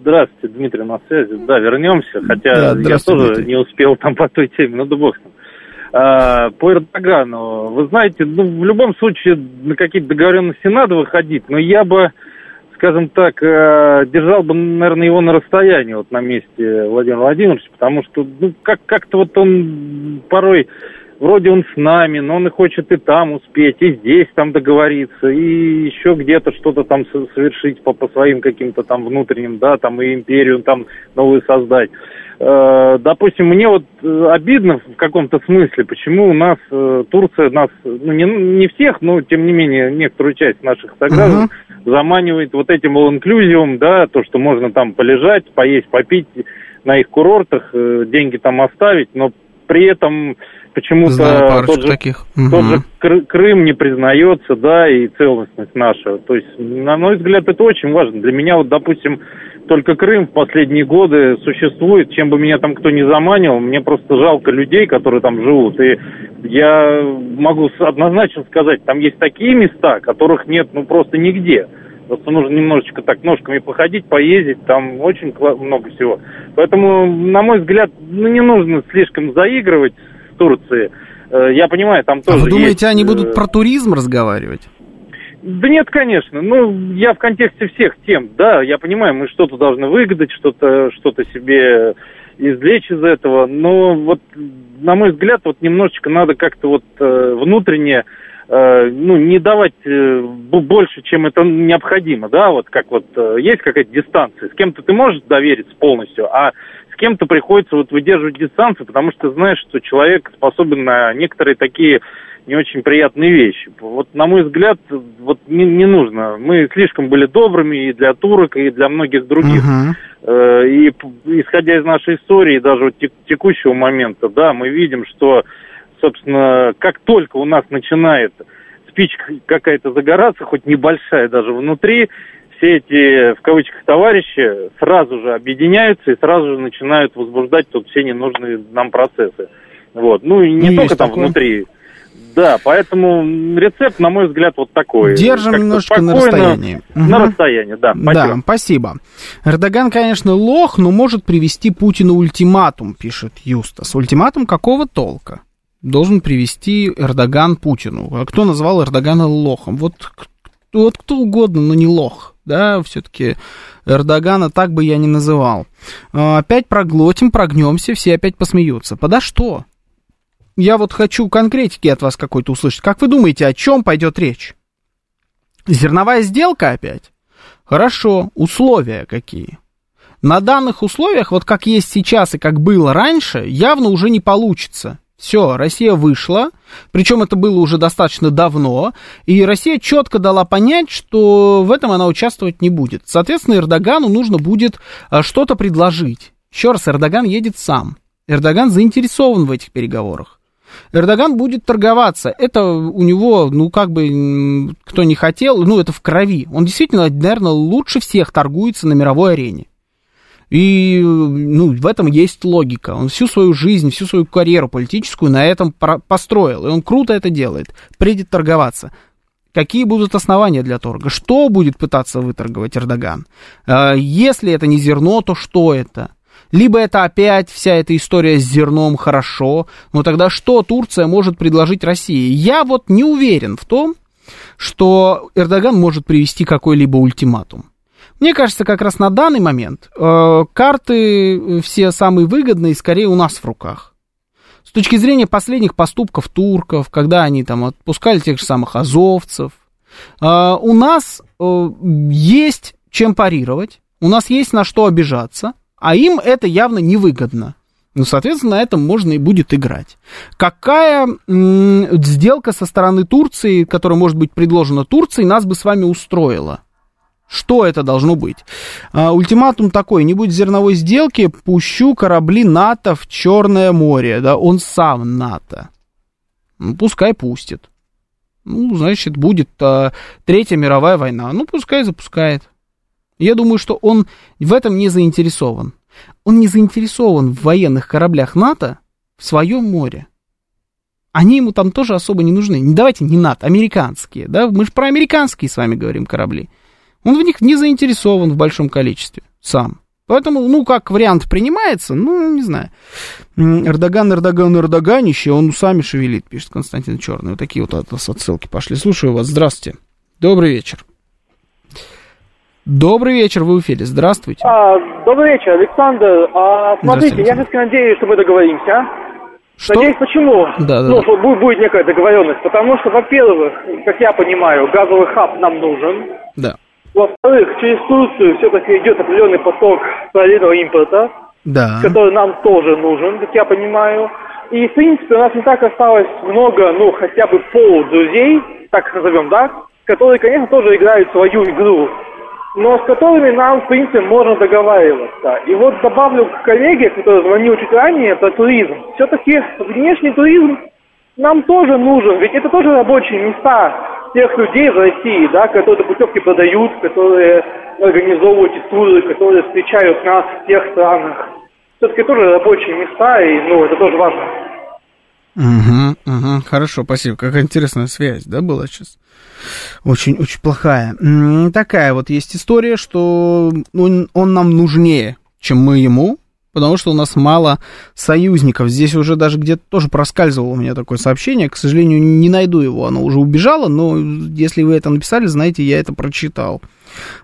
Здравствуйте, Дмитрий, на связи. Да, вернемся, хотя да, я тоже Дмитрий. не успел там по той теме, ну да бог ним. А, по Эрдогану, вы знаете, ну, в любом случае на какие-то договоренности надо выходить, но я бы скажем так, э, держал бы, наверное, его на расстоянии, вот на месте Владимира Владимировича, потому что, ну, как- как-то вот он порой, вроде он с нами, но он и хочет и там успеть, и здесь там договориться, и еще где-то что-то там совершить по, по своим каким-то там внутренним, да, там и империю там новую создать. Э, допустим, мне вот э, обидно в каком-то смысле, почему у нас Турция нас, ну не, не всех, но тем не менее некоторую часть наших сограждан uh-huh. Заманивает вот этим all да, то, что можно там полежать, поесть, попить на их курортах, деньги там оставить, но при этом почему-то тот, же, таких. Угу. тот же Крым не признается, да, и целостность наша. То есть, на мой взгляд, это очень важно. Для меня, вот, допустим, только Крым в последние годы существует, чем бы меня там кто ни заманил, мне просто жалко людей, которые там живут. И я могу однозначно сказать, там есть такие места, которых нет ну просто нигде. Просто нужно немножечко так ножками походить, поездить, там очень много всего. Поэтому, на мой взгляд, ну, не нужно слишком заигрывать с Турцией. Э, я понимаю, там тоже. А вы думаете, есть... они будут э, про туризм разговаривать? Да нет, конечно. Ну, я в контексте всех тем, да, я понимаю, мы что-то должны выгадать, что-то что себе извлечь из этого, но вот, на мой взгляд, вот немножечко надо как-то вот э, внутренне, ну, не давать э, больше, чем это необходимо, да, вот как вот э, есть какая-то дистанция, с кем-то ты можешь довериться полностью, а с кем-то приходится вот выдерживать дистанцию, потому что ты знаешь, что человек способен на некоторые такие не очень приятные вещи. Вот, на мой взгляд, вот не, не нужно. Мы слишком были добрыми и для турок, и для многих других. Uh-huh. И исходя из нашей истории, даже вот текущего момента, да, мы видим, что, собственно, как только у нас начинает спичка какая-то загораться, хоть небольшая даже внутри, все эти, в кавычках, товарищи сразу же объединяются и сразу же начинают возбуждать тут все ненужные нам процессы. Вот. Ну и не ну, только там такое. внутри да, поэтому рецепт, на мой взгляд, вот такой. Держим немножечко на расстоянии. На угу. расстоянии, да. Спасибо. Да, спасибо. Эрдоган, конечно, лох, но может привести Путину ультиматум, пишет Юстас. Ультиматум какого толка? Должен привести Эрдоган Путину. А кто назвал Эрдогана лохом? Вот, вот кто угодно, но не лох. Да, все-таки Эрдогана так бы я не называл. А, опять проглотим, прогнемся, все опять посмеются. Подо что? я вот хочу конкретики от вас какой-то услышать. Как вы думаете, о чем пойдет речь? Зерновая сделка опять? Хорошо, условия какие? На данных условиях, вот как есть сейчас и как было раньше, явно уже не получится. Все, Россия вышла, причем это было уже достаточно давно, и Россия четко дала понять, что в этом она участвовать не будет. Соответственно, Эрдогану нужно будет а, что-то предложить. Еще раз, Эрдоган едет сам. Эрдоган заинтересован в этих переговорах. Эрдоган будет торговаться. Это у него, ну, как бы, кто не хотел, ну, это в крови. Он действительно, наверное, лучше всех торгуется на мировой арене. И, ну, в этом есть логика. Он всю свою жизнь, всю свою карьеру политическую на этом построил. И он круто это делает. Придет торговаться. Какие будут основания для торга? Что будет пытаться выторговать Эрдоган? А, если это не зерно, то что это? Либо это опять вся эта история с зерном хорошо, но тогда что Турция может предложить России? Я вот не уверен в том, что Эрдоган может привести какой-либо ультиматум. Мне кажется, как раз на данный момент э, карты все самые выгодные скорее у нас в руках. С точки зрения последних поступков турков, когда они там отпускали тех же самых азовцев, э, у нас э, есть чем парировать, у нас есть на что обижаться – а им это явно невыгодно. Ну, соответственно, на этом можно и будет играть. Какая сделка со стороны Турции, которая может быть предложена Турции, нас бы с вами устроила? Что это должно быть? А, ультиматум такой, не будет зерновой сделки, пущу корабли НАТО в Черное море. Да, он сам НАТО. Ну, пускай пустит. Ну, значит, будет а, Третья мировая война. Ну, пускай запускает. Я думаю, что он в этом не заинтересован. Он не заинтересован в военных кораблях НАТО в своем море. Они ему там тоже особо не нужны. Давайте не НАТО, американские. Да? Мы же про американские с вами говорим корабли. Он в них не заинтересован в большом количестве сам. Поэтому, ну, как вариант принимается, ну, не знаю. Эрдоган, Эрдоган, Эрдоганище, он сами шевелит, пишет Константин Черный. Вот такие вот от вас отсылки пошли. Слушаю вас, здравствуйте. Добрый вечер. Добрый вечер, вы в эфире. Здравствуйте. А, добрый вечер, Александр. А, смотрите, я все-таки надеюсь, что мы договоримся. А? Что? Надеюсь, почему? Да, да. Ну, что будет, будет некая договоренность. Потому что, во-первых, как я понимаю, газовый хаб нам нужен. Да. Во-вторых, через Турцию все-таки идет определенный поток параллельного импорта, да. который нам тоже нужен, как я понимаю. И, в принципе, у нас не так осталось много, ну, хотя бы пол друзей, так назовем, да, которые, конечно, тоже играют свою игру но с которыми нам, в принципе, можно договариваться. И вот добавлю к коллеге, который звонил чуть ранее, про туризм. Все-таки внешний туризм нам тоже нужен, ведь это тоже рабочие места. Тех людей в России, да, которые путевки продают, которые организовывают туры, которые встречают нас в тех странах. Все-таки тоже рабочие места, и ну, это тоже важно. Угу, угу, хорошо, спасибо. Какая интересная связь, да, была сейчас? Очень, очень плохая. Такая вот есть история, что он, он нам нужнее, чем мы ему, потому что у нас мало союзников. Здесь уже даже где-то тоже проскальзывало у меня такое сообщение. К сожалению, не найду его, оно уже убежало, но если вы это написали, знаете, я это прочитал.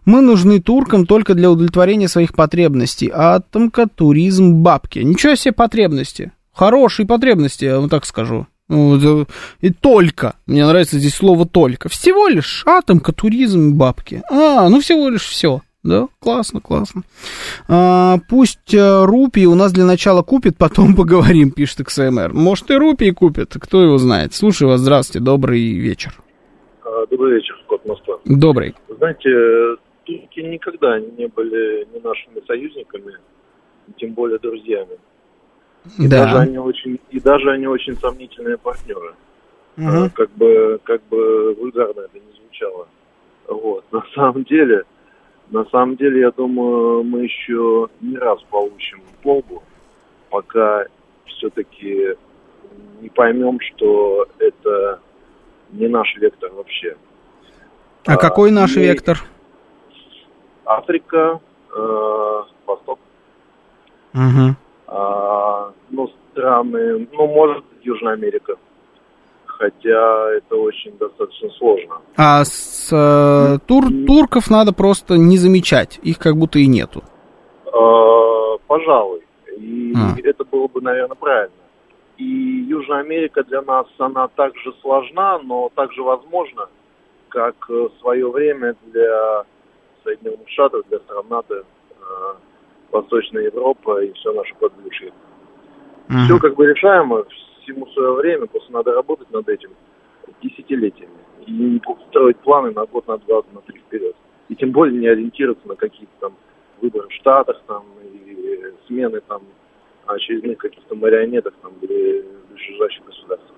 Мы нужны туркам только для удовлетворения своих потребностей. Атомка, туризм, бабки. Ничего себе потребности. Хорошие потребности, я вам так скажу. И только. Мне нравится здесь слово только. Всего лишь атомка, туризм, бабки. А, ну всего лишь все. Да, классно, классно. А, пусть э, рупии у нас для начала купит, потом поговорим, пишет XMR. Может и рупии купит, кто его знает. Слушаю вас, здравствуйте, добрый вечер. А, добрый вечер, Кот Москва. Добрый. Знаете, турки никогда не были ни нашими союзниками, тем более друзьями. И да. даже они очень, и даже они очень сомнительные партнеры. Угу. Как бы, как бы вульгарно это не звучало. Вот. На самом деле, на самом деле, я думаю, мы еще не раз получим полбу, пока все-таки не поймем, что это не наш вектор вообще. А, а какой наш и... вектор? Африка, э, Восток. Угу. А, ну, страны, ну, может, Южная Америка хотя это очень достаточно сложно. А с э, тур, турков надо просто не замечать, их как будто и нету. Э, пожалуй. И а. это было бы, наверное, правильно. И Южная Америка для нас, она также сложна, но также возможна, как в свое время для Соединенных Штатов, для стран НАТО, э, Восточная Европа и все наше подбрюшье. uh Все как бы решаемо, всему свое время, просто надо работать над этим десятилетиями. И не строить планы на год, на два, на три вперед. И тем более не ориентироваться на какие-то там выборы в Штатах там, и смены там очередных каких-то марионеток там или ближайших государств.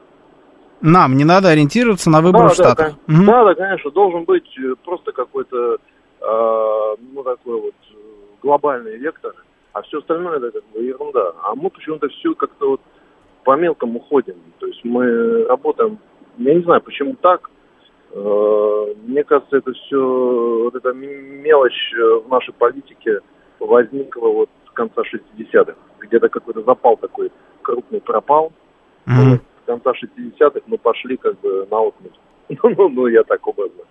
Нам не надо ориентироваться на выборы да, в Штатах. Да, угу. да, конечно, должен быть э, просто какой-то, э, ну, такой вот э, глобальный вектор, а все остальное это как бы ерунда. А мы почему-то все как-то вот по мелкому ходим. То есть мы работаем, я не знаю, почему так. Э, мне кажется, это все, вот эта мелочь э, в нашей политике возникла вот с конца 60-х. Где-то какой-то запал такой крупный пропал. Mm-hmm. с конца 60-х мы пошли как бы на отмель. Ну, ну, ну, я так образно.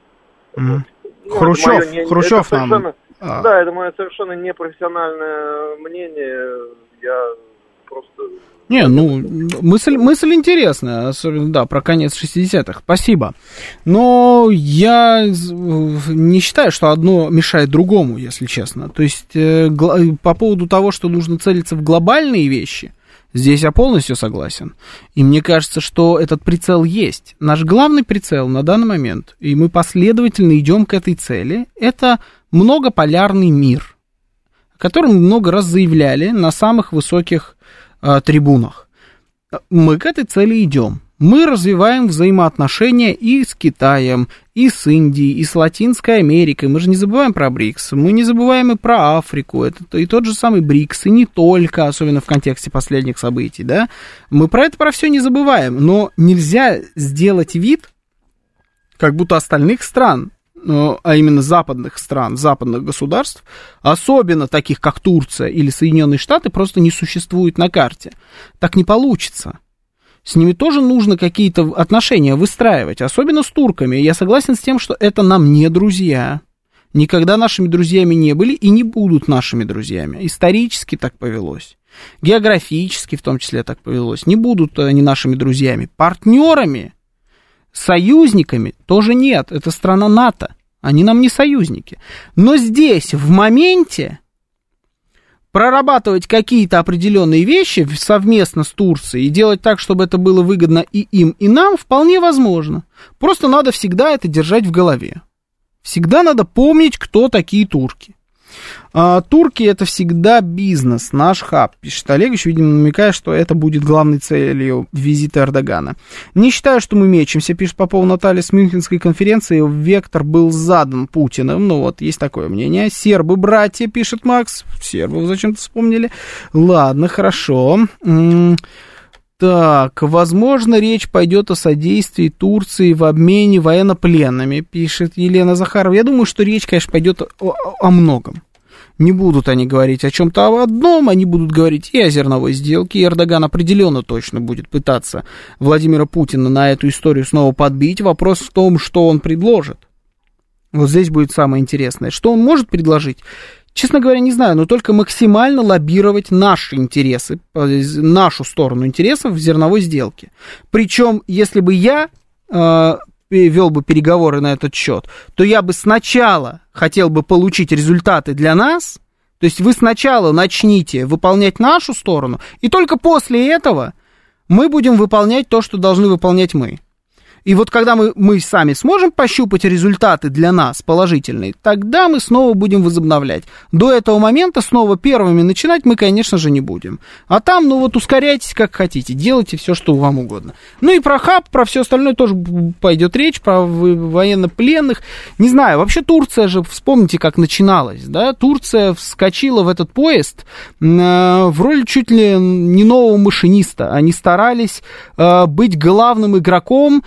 Mm-hmm. Ну, Хрущев, не, Хрущев нам... А. Да, это мое совершенно непрофессиональное мнение. Я просто не, ну, мысль, мысль интересная, особенно, да, про конец 60-х. Спасибо. Но я не считаю, что одно мешает другому, если честно. То есть, э, по поводу того, что нужно целиться в глобальные вещи, здесь я полностью согласен. И мне кажется, что этот прицел есть. Наш главный прицел на данный момент, и мы последовательно идем к этой цели, это многополярный мир, о котором мы много раз заявляли на самых высоких э, трибунах. Мы к этой цели идем. Мы развиваем взаимоотношения и с Китаем, и с Индией, и с Латинской Америкой. Мы же не забываем про БРИКС. Мы не забываем и про Африку. Это и тот же самый БРИКС, и не только, особенно в контексте последних событий, да. Мы про это про все не забываем. Но нельзя сделать вид, как будто остальных стран а именно западных стран, западных государств, особенно таких, как Турция или Соединенные Штаты, просто не существует на карте. Так не получится. С ними тоже нужно какие-то отношения выстраивать, особенно с турками. Я согласен с тем, что это нам не друзья. Никогда нашими друзьями не были и не будут нашими друзьями. Исторически так повелось. Географически в том числе так повелось. Не будут они нашими друзьями. Партнерами Союзниками тоже нет, это страна НАТО, они нам не союзники. Но здесь, в моменте, прорабатывать какие-то определенные вещи совместно с Турцией и делать так, чтобы это было выгодно и им, и нам, вполне возможно. Просто надо всегда это держать в голове. Всегда надо помнить, кто такие турки. А, турки это всегда бизнес, наш хаб, пишет Олегович, видимо, намекая, что это будет главной целью визита Эрдогана. Не считаю, что мы мечемся, пишет Попов Наталья с Мюнхенской конференции. Вектор был задан Путиным. Ну вот, есть такое мнение. Сербы, братья, пишет Макс. Сербов зачем-то вспомнили. Ладно, хорошо. Так, возможно, речь пойдет о содействии Турции в обмене военнопленными, пишет Елена Захарова. Я думаю, что речь, конечно, пойдет о, о многом. Не будут они говорить о чем-то одном, они будут говорить и о зерновой сделке. И Эрдоган определенно точно будет пытаться Владимира Путина на эту историю снова подбить. Вопрос в том, что он предложит. Вот здесь будет самое интересное. Что он может предложить? Честно говоря, не знаю, но только максимально лоббировать наши интересы, э, нашу сторону интересов в зерновой сделке. Причем, если бы я э, вел бы переговоры на этот счет, то я бы сначала хотел бы получить результаты для нас, то есть вы сначала начните выполнять нашу сторону, и только после этого мы будем выполнять то, что должны выполнять мы. И вот когда мы, мы сами сможем пощупать результаты для нас положительные, тогда мы снова будем возобновлять. До этого момента снова первыми начинать мы, конечно же, не будем. А там, ну вот, ускоряйтесь как хотите, делайте все, что вам угодно. Ну и про хаб, про все остальное тоже пойдет речь, про военнопленных. Не знаю, вообще Турция же, вспомните, как начиналась, да? Турция вскочила в этот поезд э, в роли чуть ли не нового машиниста. Они старались э, быть главным игроком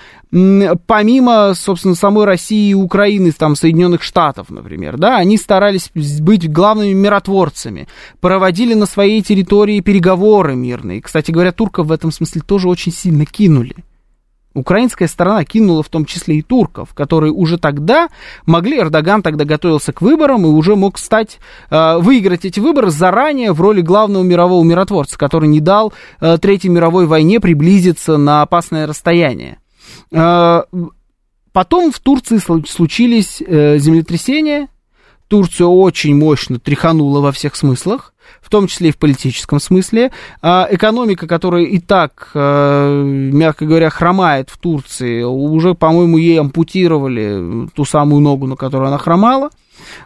помимо, собственно, самой России и Украины, там, Соединенных Штатов, например, да, они старались быть главными миротворцами, проводили на своей территории переговоры мирные. Кстати говоря, турков в этом смысле тоже очень сильно кинули. Украинская сторона кинула в том числе и турков, которые уже тогда могли, Эрдоган тогда готовился к выборам и уже мог стать, э, выиграть эти выборы заранее в роли главного мирового миротворца, который не дал э, Третьей мировой войне приблизиться на опасное расстояние. А, потом в Турции случились э, землетрясения. Турцию очень мощно тряхануло во всех смыслах, в том числе и в политическом смысле. А экономика, которая и так, э, мягко говоря, хромает в Турции, уже, по-моему, ей ампутировали ту самую ногу, на которую она хромала.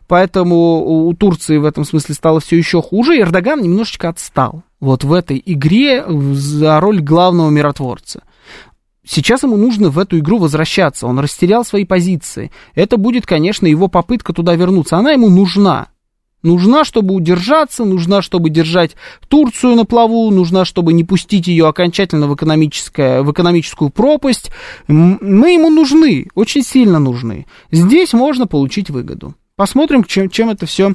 Поэтому у Турции в этом смысле стало все еще хуже. И Эрдоган немножечко отстал вот в этой игре за роль главного миротворца. Сейчас ему нужно в эту игру возвращаться. Он растерял свои позиции. Это будет, конечно, его попытка туда вернуться. Она ему нужна. Нужна, чтобы удержаться, нужна, чтобы держать Турцию на плаву, нужна, чтобы не пустить ее окончательно в, экономическое, в экономическую пропасть. Мы ему нужны, очень сильно нужны. Здесь можно получить выгоду. Посмотрим, чем, чем это все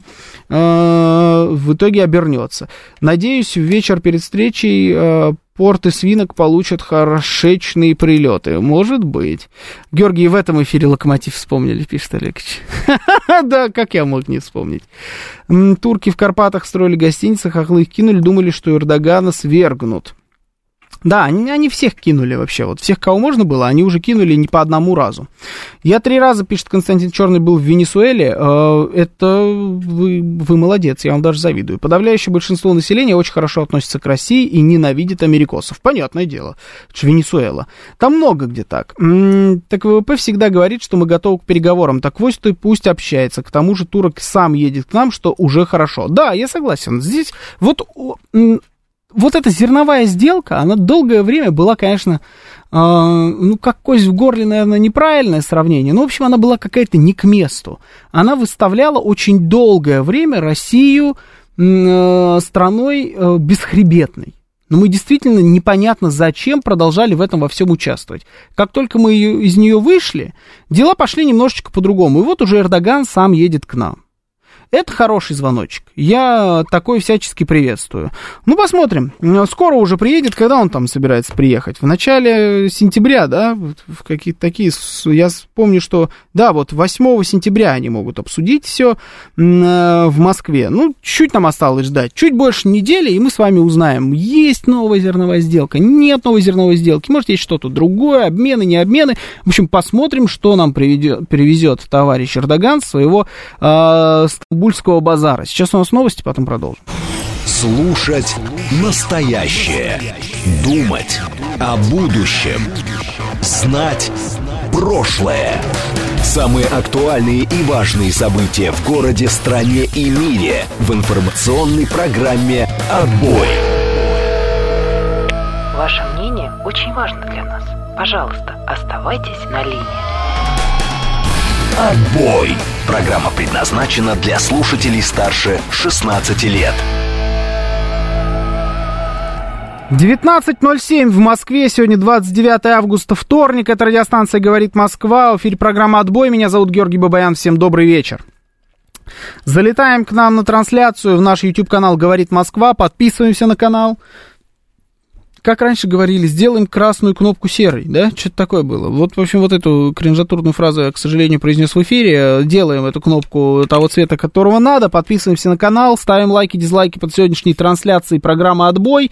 э, в итоге обернется. Надеюсь, вечер перед встречей э, порты свинок получат хорошечные прилеты. Может быть. Георгий, в этом эфире локомотив вспомнили, пишет Олегович. Да, как я мог не вспомнить. Турки в Карпатах строили гостиницы, хохлы их кинули, думали, что Эрдогана свергнут. Да, они, они всех кинули вообще. Вот всех, кого можно было, они уже кинули не по одному разу. Я три раза, пишет Константин Черный, был в Венесуэле. Э, это вы, вы молодец, я вам даже завидую. Подавляющее большинство населения очень хорошо относится к России и ненавидит америкосов. Понятное дело. Это Венесуэла. Там много где так. Так ВВП всегда говорит, что мы готовы к переговорам. Так вот, пусть общается. К тому же турок сам едет к нам, что уже хорошо. Да, я согласен. Здесь вот вот эта зерновая сделка, она долгое время была, конечно, э, ну, как кость в горле, наверное, неправильное сравнение, но, в общем, она была какая-то не к месту. Она выставляла очень долгое время Россию э, страной э, бесхребетной. Но мы действительно непонятно зачем продолжали в этом во всем участвовать. Как только мы из нее вышли, дела пошли немножечко по-другому. И вот уже Эрдоган сам едет к нам. Это хороший звоночек. Я такой всячески приветствую. Ну, посмотрим. Скоро уже приедет. Когда он там собирается приехать? В начале сентября, да? В какие-то такие... Я помню, что... Да, вот 8 сентября они могут обсудить все э, в Москве. Ну, чуть нам осталось ждать. Чуть больше недели, и мы с вами узнаем, есть новая зерновая сделка, нет новой зерновой сделки, может, есть что-то другое, обмены, не обмены. В общем, посмотрим, что нам приведет, привезет товарищ Эрдоган своего э, Стамбульского базара. Сейчас у нас новости, потом продолжим. Слушать настоящее. Думать о будущем. Знать прошлое. Самые актуальные и важные события в городе, стране и мире в информационной программе «Отбой». Ваше мнение очень важно для нас. Пожалуйста, оставайтесь на линии. «Отбой». Программа предназначена для слушателей старше 16 лет. 19.07 в Москве. Сегодня 29 августа, вторник. Это радиостанция «Говорит Москва». В эфире программа «Отбой». Меня зовут Георгий Бабаян. Всем добрый вечер. Залетаем к нам на трансляцию в наш YouTube-канал «Говорит Москва». Подписываемся на канал. Как раньше говорили, сделаем красную кнопку серой, да? Что-то такое было. Вот, в общем, вот эту кринжатурную фразу я, к сожалению, произнес в эфире. Делаем эту кнопку того цвета, которого надо. Подписываемся на канал, ставим лайки, дизлайки под сегодняшней трансляцией программы «Отбой».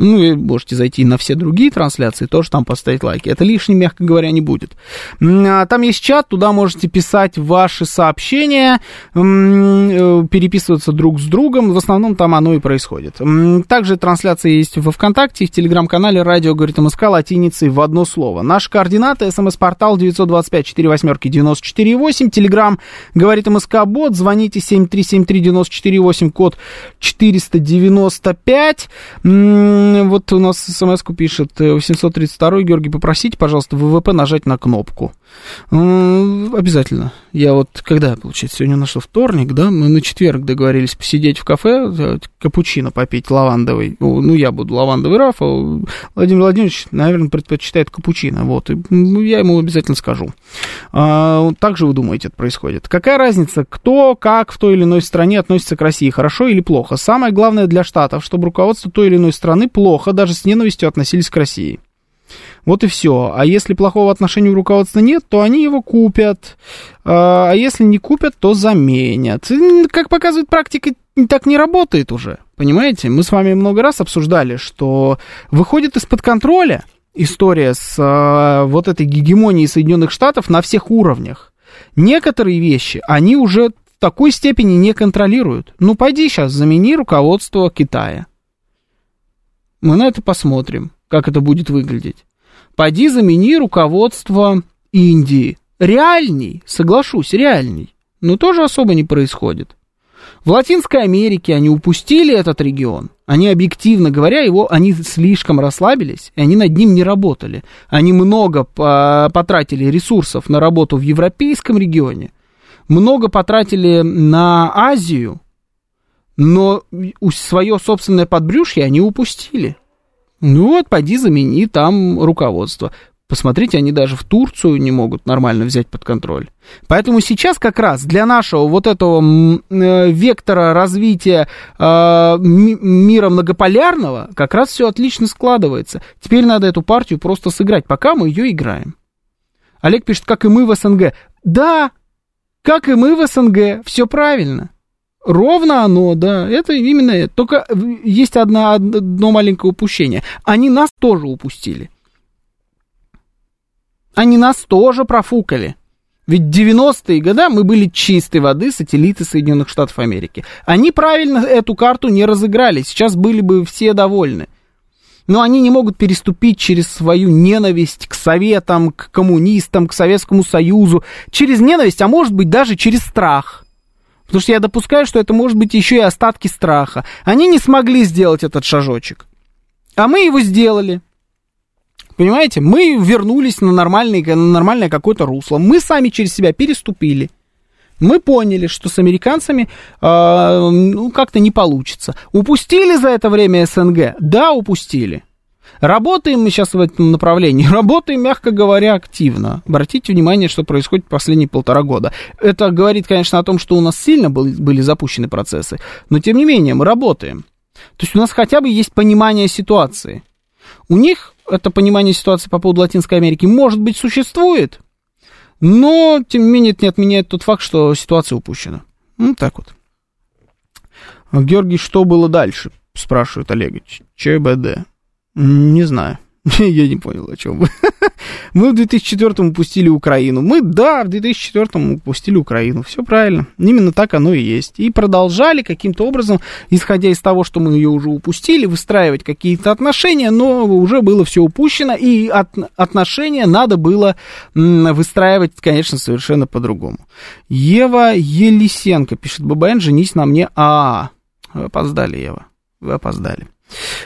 Ну, и можете зайти на все другие трансляции, тоже там поставить лайки. Это лишним, мягко говоря, не будет. А, там есть чат, туда можете писать ваши сообщения, э, переписываться друг с другом. В основном там оно и происходит. Также трансляция есть во ВКонтакте, в Телеграм-канале «Радио говорит МСК» латиницей в одно слово. Наши координаты, смс-портал 925-48-94-8, Телеграм говорит МСК бот, звоните 7373-94-8, код 495 вот у нас смс-ку пишет 832 Георгий, попросите, пожалуйста, ВВП нажать на кнопку. Обязательно. Я вот, когда, получается, сегодня наш вторник, да, мы на четверг договорились посидеть в кафе, капучино попить лавандовый. Ну, я буду лавандовый раф, а Владимир Владимирович, наверное, предпочитает капучино. Вот, и я ему обязательно скажу. А, так же вы думаете, это происходит. Какая разница, кто, как в той или иной стране относится к России, хорошо или плохо? Самое главное для Штатов, чтобы руководство той или иной страны плохо, даже с ненавистью относились к России. Вот и все. А если плохого отношения у руководства нет, то они его купят. А, а если не купят, то заменят. Как показывает практика, так не работает уже. Понимаете? Мы с вами много раз обсуждали, что выходит из-под контроля история с а, вот этой гегемонией Соединенных Штатов на всех уровнях. Некоторые вещи они уже в такой степени не контролируют. Ну, пойди сейчас, замени руководство Китая. Мы на это посмотрим, как это будет выглядеть. Пойди замени руководство Индии. Реальней, соглашусь, реальней. Но тоже особо не происходит. В Латинской Америке они упустили этот регион. Они, объективно говоря, его, они слишком расслабились, и они над ним не работали. Они много потратили ресурсов на работу в европейском регионе, много потратили на Азию, но свое собственное подбрюшье они упустили. Ну вот, пойди замени там руководство. Посмотрите, они даже в Турцию не могут нормально взять под контроль. Поэтому сейчас как раз для нашего вот этого э, вектора развития э, мира многополярного как раз все отлично складывается. Теперь надо эту партию просто сыграть, пока мы ее играем. Олег пишет, как и мы в СНГ. Да, как и мы в СНГ, все правильно. Ровно оно, да, это именно это. Только есть одно, одно маленькое упущение. Они нас тоже упустили. Они нас тоже профукали. Ведь 90-е годы мы были чистой воды сателлиты Соединенных Штатов Америки. Они правильно эту карту не разыграли. Сейчас были бы все довольны. Но они не могут переступить через свою ненависть к советам, к коммунистам, к Советскому Союзу. Через ненависть, а может быть даже через страх – Потому что я допускаю, что это может быть еще и остатки страха. Они не смогли сделать этот шажочек. А мы его сделали. Понимаете? Мы вернулись на, нормальный, на нормальное какое-то русло. Мы сами через себя переступили. Мы поняли, что с американцами э, ну, как-то не получится. Упустили за это время СНГ? Да, упустили. Работаем мы сейчас в этом направлении, работаем, мягко говоря, активно. Обратите внимание, что происходит последние полтора года. Это говорит, конечно, о том, что у нас сильно были, были запущены процессы, но тем не менее мы работаем. То есть у нас хотя бы есть понимание ситуации. У них это понимание ситуации по поводу Латинской Америки, может быть, существует, но, тем не менее, это не отменяет тот факт, что ситуация упущена. Ну, так вот. Георгий, что было дальше? Спрашивает Олегович. ЧБД. Не знаю. Я не понял, о чем вы. Мы в 2004 упустили Украину. Мы, да, в 2004 упустили Украину. Все правильно. Именно так оно и есть. И продолжали каким-то образом, исходя из того, что мы ее уже упустили, выстраивать какие-то отношения, но уже было все упущено, и от, отношения надо было выстраивать, конечно, совершенно по-другому. Ева Елисенко пишет, ББН, женись на мне. А, вы опоздали, Ева. Вы опоздали.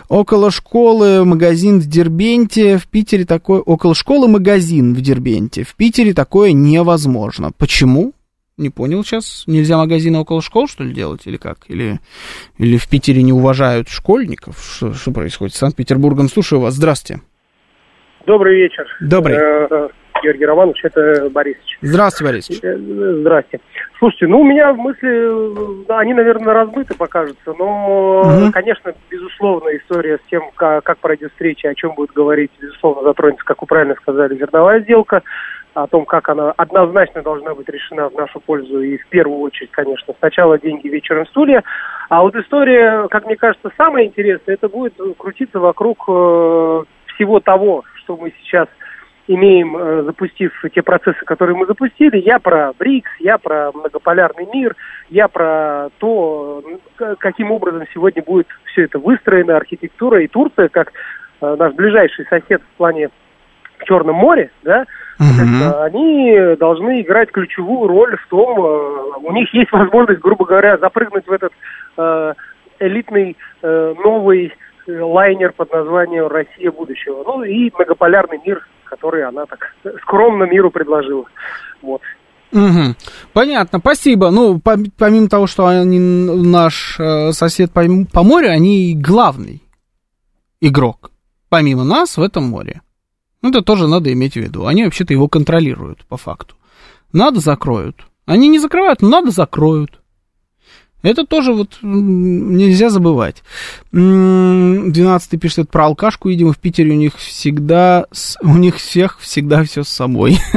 Около школы магазин в Дербенте, в Питере такое... Около школы магазин в Дербенте, в Питере такое невозможно. Почему? Не понял сейчас. Нельзя магазины около школ, что ли, делать? Или как? Или, или в Питере не уважают школьников? Что, что происходит с Санкт-Петербургом? Слушаю вас. Здравствуйте. Добрый вечер. Добрый. Э, Георгий Романович, это Борисович. Здравствуйте, Борисович. Э, Здравствуйте. Слушайте, ну, у меня мысли, они, наверное, размыты покажутся, но, угу. конечно, безусловно, история с тем, как, как пройдет встреча, о чем будет говорить, безусловно, затронется, как вы правильно сказали, зерновая сделка, о том, как она однозначно должна быть решена в нашу пользу, и в первую очередь, конечно, сначала деньги, вечером стулья. А вот история, как мне кажется, самая интересная, это будет крутиться вокруг э, всего того, что мы сейчас имеем, э, запустив те процессы, которые мы запустили. Я про БРИКС, я про многополярный мир, я про то, каким образом сегодня будет все это выстроено, архитектура. И Турция, как э, наш ближайший сосед в плане в Черном море, да, uh они должны играть ключевую роль в том, у них есть возможность, грубо говоря, запрыгнуть в этот элитный новый лайнер под названием «Россия будущего». Ну и многополярный мир которые она так скромно миру предложила. Вот. Угу. Понятно, спасибо. Ну, помимо того, что они наш э, сосед по, по морю, они главный игрок, помимо нас, в этом море. Ну, это тоже надо иметь в виду. Они вообще-то его контролируют, по факту. Надо закроют. Они не закрывают, но надо закроют. Это тоже вот нельзя забывать. 12 пишет про алкашку, видимо, в Питере у них всегда, у них всех всегда все с собой.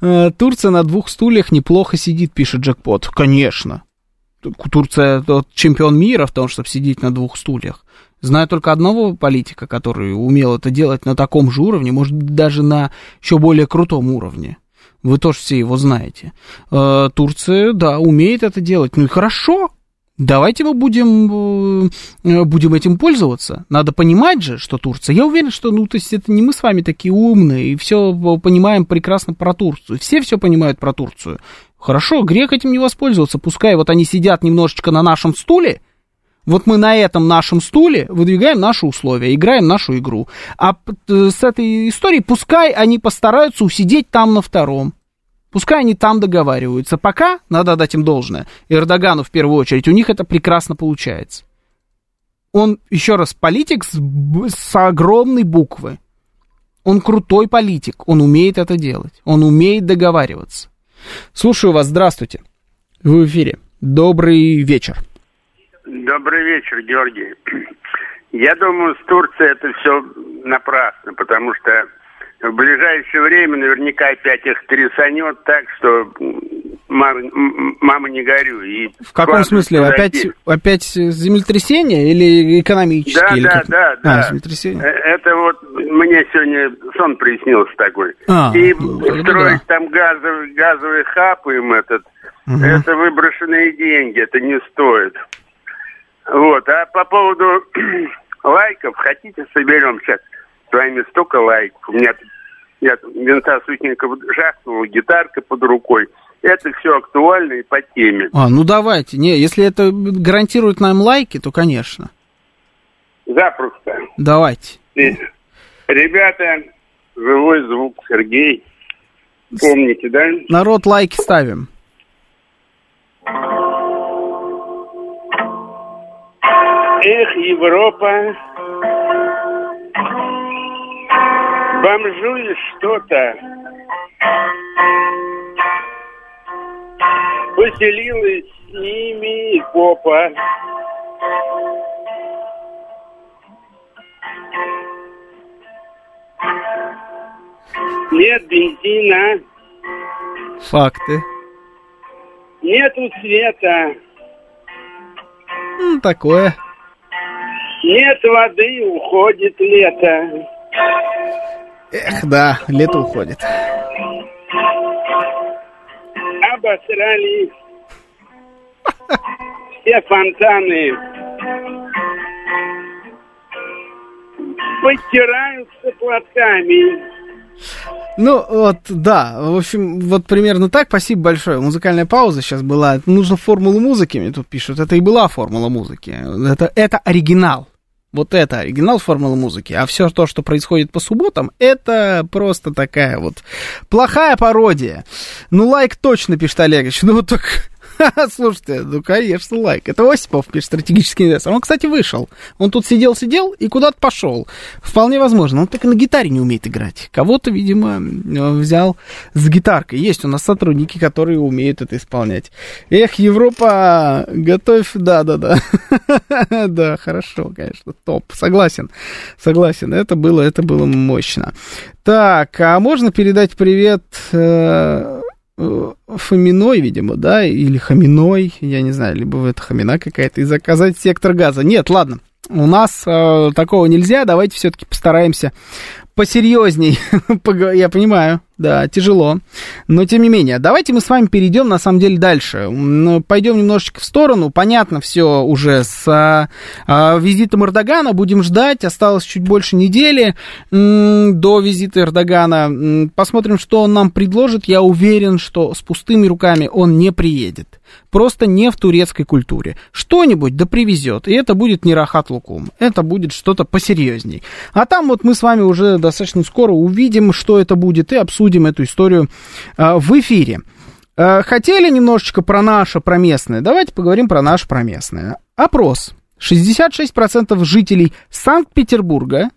Э, Турция на двух стульях неплохо сидит, пишет Джекпот. Конечно. Турция тот чемпион мира в том, чтобы сидеть на двух стульях. Знаю только одного политика, который умел это делать на таком же уровне, может даже на еще более крутом уровне. Вы тоже все его знаете. Э, Турция, да, умеет это делать. Ну и хорошо. Давайте мы будем, э, будем этим пользоваться. Надо понимать же, что Турция. Я уверен, что, ну, то есть это не мы с вами такие умные и все понимаем прекрасно про Турцию. Все все понимают про Турцию. Хорошо, грех этим не воспользоваться. Пускай вот они сидят немножечко на нашем стуле, вот мы на этом нашем стуле выдвигаем наши условия, играем нашу игру. А э, с этой историей пускай они постараются усидеть там на втором. Пускай они там договариваются. Пока, надо дать им должное, Эрдогану в первую очередь, у них это прекрасно получается. Он, еще раз, политик с, с огромной буквы. Он крутой политик, он умеет это делать, он умеет договариваться. Слушаю вас, здравствуйте. Вы в эфире. Добрый вечер. Добрый вечер, Георгий. Я думаю, с Турцией это все напрасно, потому что в ближайшее время наверняка опять их трясанет так, что мама, не горюй. И в каком смысле? Опять, опять землетрясение или экономические? Да, или да, да, да. А, землетрясение. Э, это вот мне сегодня сон приснился такой. А, и ну, строить да. там газовый, газовый хаб им этот, угу. это выброшенные деньги, это не стоит. Вот, а по поводу лайков, хотите, соберем сейчас с вами столько лайков. У меня я винта Сутников жахнула, гитарка под рукой. Это все актуально и по теме. А, ну давайте. Не, если это гарантирует нам лайки, то конечно. Запросто. Давайте. Ребята, живой звук, Сергей. Помните, да? Народ, лайки ставим. Эх, Европа, бомжуешь что-то. Поселилась с ними попа. Нет бензина. Факты. Нету света. Ну, такое. Нет воды, уходит лето. Эх, да, лето уходит. Обосрались все фонтаны. Потираются платками. Ну, вот, да, в общем, вот примерно так. Спасибо большое. Музыкальная пауза сейчас была. Нужно формулу музыки, мне тут пишут. Это и была формула музыки. Это, это оригинал. Вот это оригинал формулы музыки. А все то, что происходит по субботам, это просто такая вот плохая пародия. Ну, лайк точно, пишет Олегович. Ну, только Слушайте, ну, конечно, лайк. Это Осипов пишет стратегический инвестор. Он, кстати, вышел. Он тут сидел-сидел и куда-то пошел. Вполне возможно. Он так и на гитаре не умеет играть. Кого-то, видимо, взял с гитаркой. Есть у нас сотрудники, которые умеют это исполнять. Эх, Европа, готовь... Да-да-да. Да, хорошо, конечно, топ. Согласен, согласен. Это было, это было мощно. Так, а можно передать привет э, Фоминой, видимо, да, или Хаминой, я не знаю, либо это Хамина какая-то, и заказать сектор газа. Нет, ладно, у нас э, такого нельзя, давайте все-таки постараемся посерьезней, я понимаю, да, тяжело. Но тем не менее, давайте мы с вами перейдем на самом деле дальше. Пойдем немножечко в сторону. Понятно все уже с а, а, визитом Эрдогана. Будем ждать. Осталось чуть больше недели м, до визита Эрдогана. Посмотрим, что он нам предложит. Я уверен, что с пустыми руками он не приедет. Просто не в турецкой культуре. Что-нибудь да привезет. И это будет не рахат лукум. Это будет что-то посерьезней. А там вот мы с вами уже достаточно скоро увидим, что это будет, и обсудим эту историю а, в эфире. А, хотели немножечко про наше, про местное? Давайте поговорим про наше, про местное. Опрос. 66% жителей Санкт-Петербурга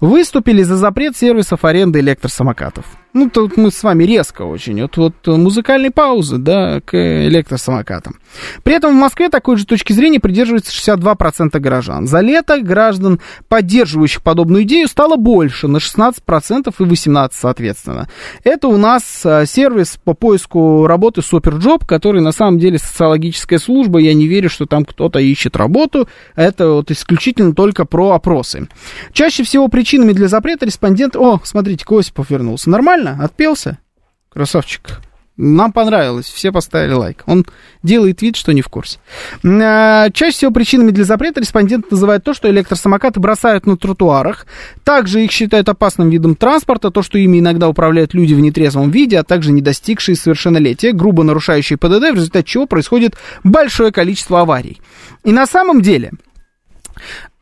выступили за запрет сервисов аренды электросамокатов. Ну, тут мы с вами резко очень. Вот, вот музыкальной паузы, да, к электросамокатам. При этом в Москве такой же точки зрения придерживается 62% горожан. За лето граждан, поддерживающих подобную идею, стало больше, на 16% и 18% соответственно. Это у нас а, сервис по поиску работы Superjob, который на самом деле социологическая служба. Я не верю, что там кто-то ищет работу. Это вот исключительно только про опросы. Чаще всего причинами для запрета респондент... О, смотрите, Косипов вернулся. Нормально? Нормально? Отпелся? Красавчик. Нам понравилось, все поставили лайк. Он делает вид, что не в курсе. А, чаще всего причинами для запрета респондент называет то, что электросамокаты бросают на тротуарах. Также их считают опасным видом транспорта, то, что ими иногда управляют люди в нетрезвом виде, а также не достигшие совершеннолетия, грубо нарушающие ПДД, в результате чего происходит большое количество аварий. И на самом деле,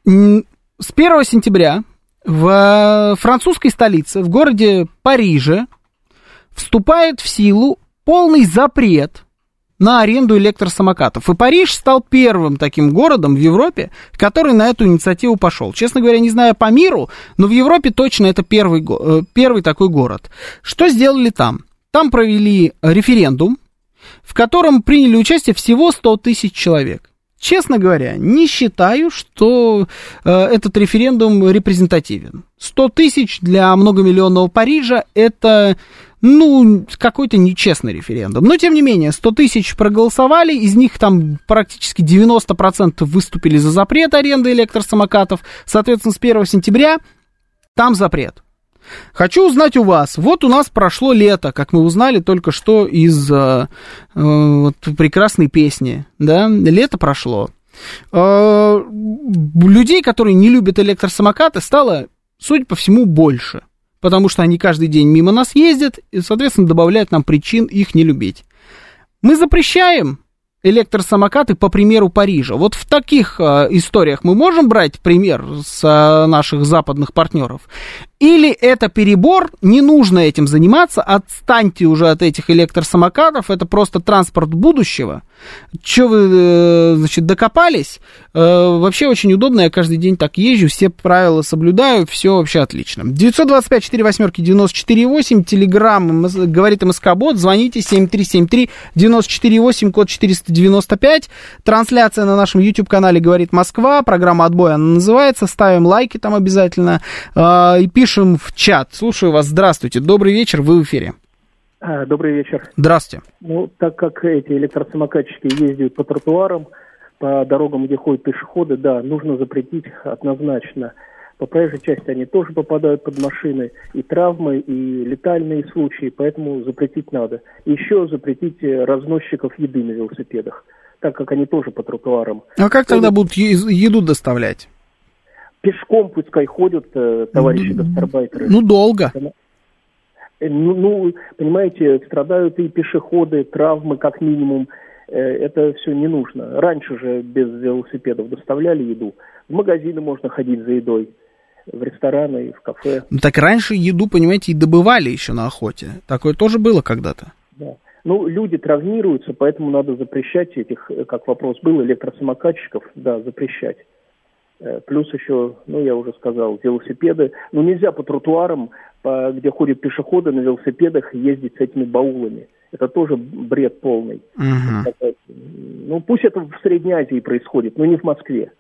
с 1 сентября в французской столице, в городе Париже, вступает в силу полный запрет на аренду электросамокатов. И Париж стал первым таким городом в Европе, который на эту инициативу пошел. Честно говоря, не знаю по миру, но в Европе точно это первый, э, первый такой город. Что сделали там? Там провели референдум, в котором приняли участие всего 100 тысяч человек. Честно говоря, не считаю, что э, этот референдум репрезентативен. 100 тысяч для многомиллионного Парижа это, ну, какой-то нечестный референдум. Но, тем не менее, 100 тысяч проголосовали, из них там практически 90% выступили за запрет аренды электросамокатов. Соответственно, с 1 сентября там запрет. Хочу узнать у вас. Вот у нас прошло лето, как мы узнали только что из э, э, вот, прекрасной песни. Да? Лето прошло. Э, людей, которые не любят электросамокаты, стало, судя по всему, больше. Потому что они каждый день мимо нас ездят и, соответственно, добавляют нам причин их не любить. Мы запрещаем электросамокаты по примеру Парижа. Вот в таких э, историях мы можем брать пример с э, наших западных партнеров? Или это перебор, не нужно этим заниматься, отстаньте уже от этих электросамокатов, это просто транспорт будущего. Че вы, э, значит, докопались? Э, вообще очень удобно, я каждый день так езжу, все правила соблюдаю, все вообще отлично. 925 4 восьмерки 94 8, телеграмм, говорит МСК-бот, звоните 7373 94 8, код 495, трансляция на нашем YouTube-канале «Говорит Москва», программа «Отбой» она называется, ставим лайки там обязательно, э, и пишем пишем в чат. Слушаю вас. Здравствуйте. Добрый вечер. Вы в эфире. А, добрый вечер. Здравствуйте. Ну, так как эти электросамокатчики ездят по тротуарам, по дорогам, где ходят пешеходы, да, нужно запретить однозначно. По проезжей части они тоже попадают под машины, и травмы, и летальные случаи, поэтому запретить надо. Еще запретить э, разносчиков еды на велосипедах, так как они тоже по тротуарам. А как тогда будут еду доставлять? Пешком пускай ходят э, товарищи гастарбайтеры. Ну, долго. Э, ну, ну, понимаете, страдают и пешеходы, травмы как минимум. Э, это все не нужно. Раньше же без велосипедов доставляли еду. В магазины можно ходить за едой, в рестораны в кафе. Ну так раньше еду, понимаете, и добывали еще на охоте. Такое тоже было когда-то. Да. Ну, люди травмируются, поэтому надо запрещать этих, как вопрос был, электросамокатчиков, да, запрещать. Э, плюс еще, ну, я уже сказал, велосипеды. Ну, нельзя по тротуарам, по, где ходят пешеходы на велосипедах, ездить с этими баулами. Это тоже бред полный. Угу. Ну, пусть это в Средней Азии происходит, но не в Москве.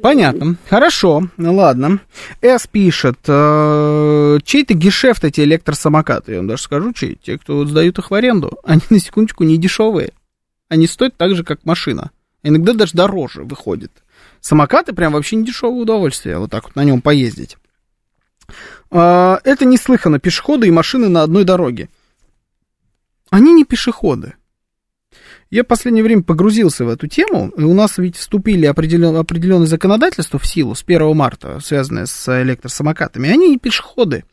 Понятно. Хорошо. Ладно. С пишет, э, чей-то гешефт эти электросамокаты. Я вам даже скажу, чей. Те, кто вот сдают их в аренду. Они, на секундочку, не дешевые. Они стоят так же, как машина. Иногда даже дороже выходит. Самокаты прям вообще не дешевое удовольствие. Вот так вот на нем поездить. Э, это неслыханно. Пешеходы и машины на одной дороге. Они не пешеходы. Я в последнее время погрузился в эту тему, и у нас ведь вступили определен, определенные законодательства в силу с 1 марта, связанные с электросамокатами. Они не пешеходы.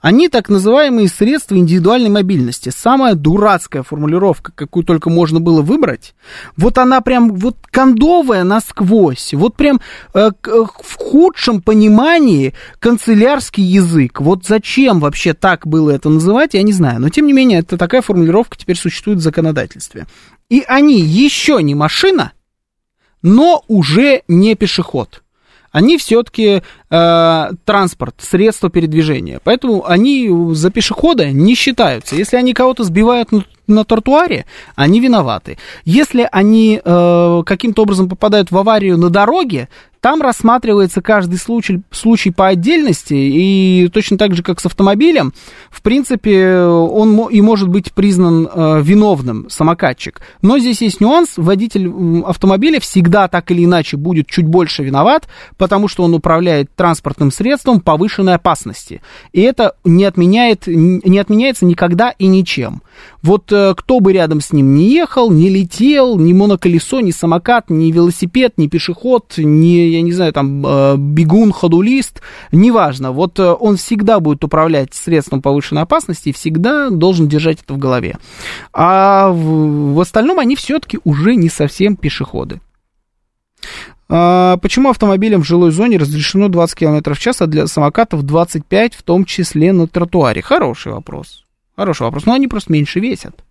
Они так называемые средства индивидуальной мобильности. Самая дурацкая формулировка, какую только можно было выбрать. Вот она прям вот кондовая насквозь. Вот прям э, в худшем понимании канцелярский язык. Вот зачем вообще так было это называть, я не знаю. Но тем не менее, это такая формулировка теперь существует в законодательстве. И они еще не машина, но уже не пешеход они все-таки э, транспорт, средство передвижения. Поэтому они за пешехода не считаются. Если они кого-то сбивают на, на тротуаре, они виноваты. Если они э, каким-то образом попадают в аварию на дороге, там рассматривается каждый случай, случай по отдельности, и точно так же, как с автомобилем, в принципе, он и может быть признан э, виновным, самокатчик. Но здесь есть нюанс, водитель автомобиля всегда так или иначе будет чуть больше виноват, потому что он управляет транспортным средством повышенной опасности. И это не, отменяет, не отменяется никогда и ничем. Вот э, кто бы рядом с ним не ехал, не летел, ни моноколесо, ни самокат, ни велосипед, ни пешеход, ни, я не знаю, там, э, бегун, ходулист, неважно. Вот э, он всегда будет управлять средством повышенной опасности и всегда должен держать это в голове. А в, в остальном они все-таки уже не совсем пешеходы. А, почему автомобилям в жилой зоне разрешено 20 км в час, а для самокатов 25, в том числе на тротуаре? Хороший вопрос. Хороший вопрос. Но они просто меньше весят.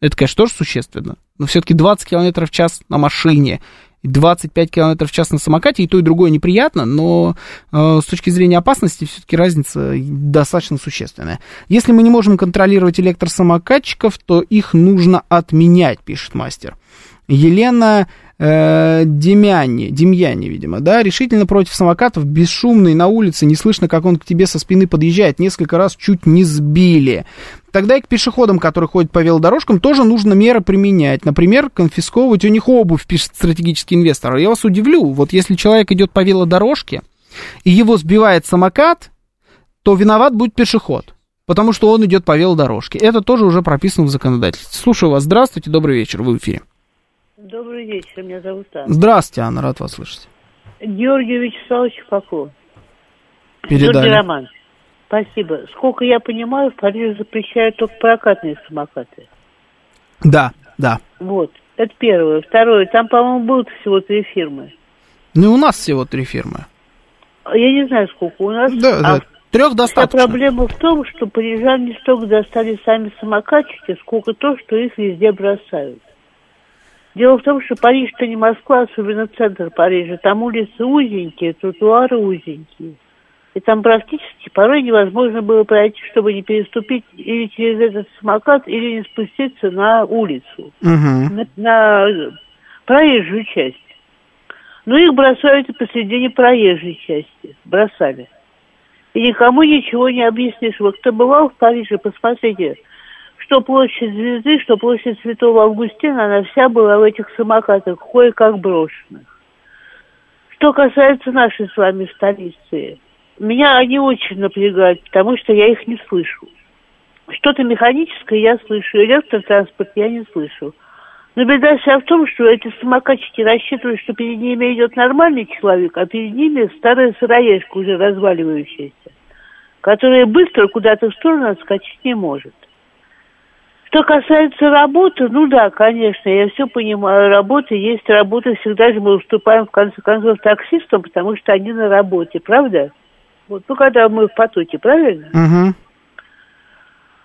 Это, конечно, тоже существенно. Но все-таки 20 км в час на машине 25 км в час на самокате, и то, и другое неприятно, но э, с точки зрения опасности все-таки разница достаточно существенная. Если мы не можем контролировать электросамокатчиков, то их нужно отменять, пишет мастер. Елена э, Демяне, Демьяне, видимо, да, решительно против самокатов, бесшумный на улице, не слышно, как он к тебе со спины подъезжает, несколько раз чуть не сбили. Тогда и к пешеходам, которые ходят по велодорожкам, тоже нужно меры применять. Например, конфисковывать у них обувь, пишет стратегический инвестор. Я вас удивлю, вот если человек идет по велодорожке, и его сбивает самокат, то виноват будет пешеход потому что он идет по велодорожке. Это тоже уже прописано в законодательстве. Слушаю вас. Здравствуйте, добрый вечер, вы в эфире. Добрый вечер, меня зовут Анна. Здравствуйте, Анна, рад вас слышать. Георгий Вячеславович Попов. Передали. Георгий Роман. Спасибо. Сколько я понимаю, в Париже запрещают только прокатные самокаты. Да, да. Вот, это первое. Второе, там, по-моему, будут всего три фирмы. Ну, и у нас всего три фирмы. Я не знаю, сколько у нас. Да, а, да. Трех достаточно. А проблема в том, что парижан не столько достали сами самокатчики, сколько то, что их везде бросают. Дело в том, что Париж это не Москва, особенно центр Парижа. Там улицы узенькие, тротуары узенькие. И там практически порой невозможно было пройти, чтобы не переступить или через этот самокат, или не спуститься на улицу, угу. на, на проезжую часть. Но их бросают и посредине проезжей части. Бросали. И никому ничего не объяснишь. Вот кто бывал в Париже, посмотрите, что площадь Звезды, что площадь Святого Августина, она вся была в этих самокатах, кое-как брошенных. Что касается нашей с вами столицы, меня они очень напрягают, потому что я их не слышу. Что-то механическое я слышу, электротранспорт я не слышу. Но беда вся в том, что эти самокатчики рассчитывают, что перед ними идет нормальный человек, а перед ними старая сыроежка, уже разваливающаяся, которая быстро куда-то в сторону отскочить не может. Что касается работы, ну да, конечно, я все понимаю. Работа есть работа, всегда же мы уступаем, в конце концов, таксистам, потому что они на работе, правда? Вот, ну, когда мы в потоке, правильно?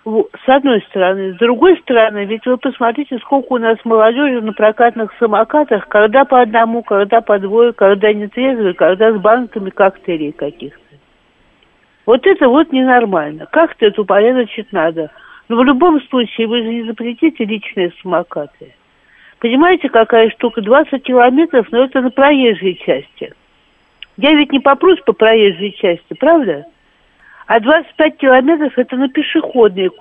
Угу. С одной стороны. С другой стороны, ведь вы посмотрите, сколько у нас молодежи на прокатных самокатах, когда по одному, когда по двое, когда не трезвые, когда с банками коктейлей каких-то. Вот это вот ненормально. Как-то это упорядочить надо. Но в любом случае вы же не запретите личные самокаты. Понимаете, какая штука? 20 километров, но это на проезжей части. Я ведь не попрусь по проезжей части, правда? А 25 километров это на пешеходной,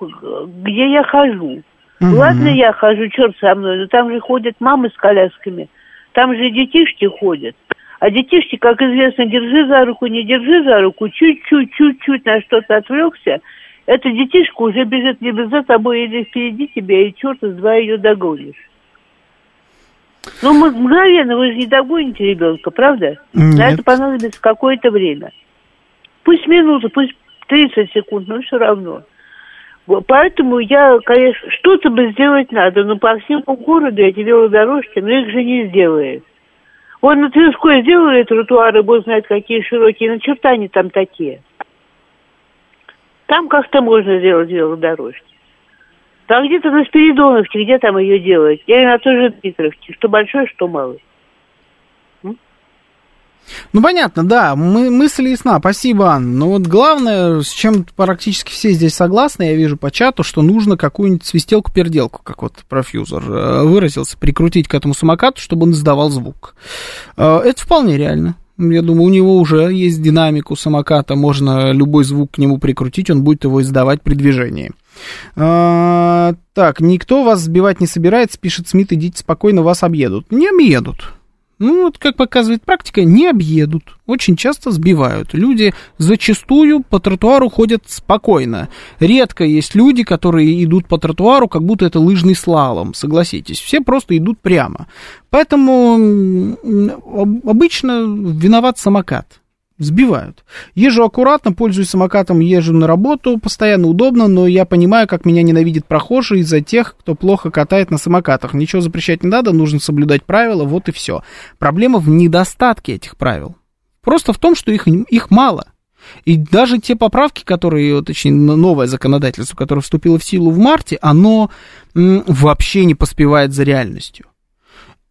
где я хожу. Угу. Ладно, я хожу, черт со мной, но там же ходят мамы с колясками. Там же детишки ходят. А детишки, как известно, держи за руку, не держи за руку, чуть-чуть, чуть-чуть на что-то отвлекся – эта детишка уже бежит либо за тобой, или впереди тебя, и черт из два ее догонишь. Ну, мгновенно вы же не догоните ребенка, правда? Нет. На это понадобится какое-то время. Пусть минуту, пусть 30 секунд, но все равно. Поэтому я, конечно, что-то бы сделать надо, но по всему городу эти велодорожки, но их же не сделает. Он на Тверской сделали тротуары, бог знает какие широкие, на черта они там такие. Там как-то можно сделать велодорожки. Там где-то на Спиридоновке, где там ее делать? Я на той же Дмитровке, что большой, что малый. Ну, понятно, да, мы, мысль ясна, спасибо, Анна. Но вот главное, с чем практически все здесь согласны, я вижу по чату, что нужно какую-нибудь свистелку-переделку, как вот профьюзер э, выразился, прикрутить к этому самокату, чтобы он издавал звук. Э, это вполне реально. Я думаю, у него уже есть динамику самоката, можно любой звук к нему прикрутить, он будет его издавать при движении. А, так, никто вас сбивать не собирается, пишет Смит, идите спокойно, вас объедут. Не объедут. Ну, вот как показывает практика, не объедут. Очень часто сбивают. Люди зачастую по тротуару ходят спокойно. Редко есть люди, которые идут по тротуару, как будто это лыжный слалом, согласитесь. Все просто идут прямо. Поэтому обычно виноват самокат сбивают. Езжу аккуратно, пользуюсь самокатом, езжу на работу, постоянно удобно, но я понимаю, как меня ненавидят прохожие из-за тех, кто плохо катает на самокатах. Ничего запрещать не надо, нужно соблюдать правила, вот и все. Проблема в недостатке этих правил. Просто в том, что их, их мало. И даже те поправки, которые, точнее, новое законодательство, которое вступило в силу в марте, оно вообще не поспевает за реальностью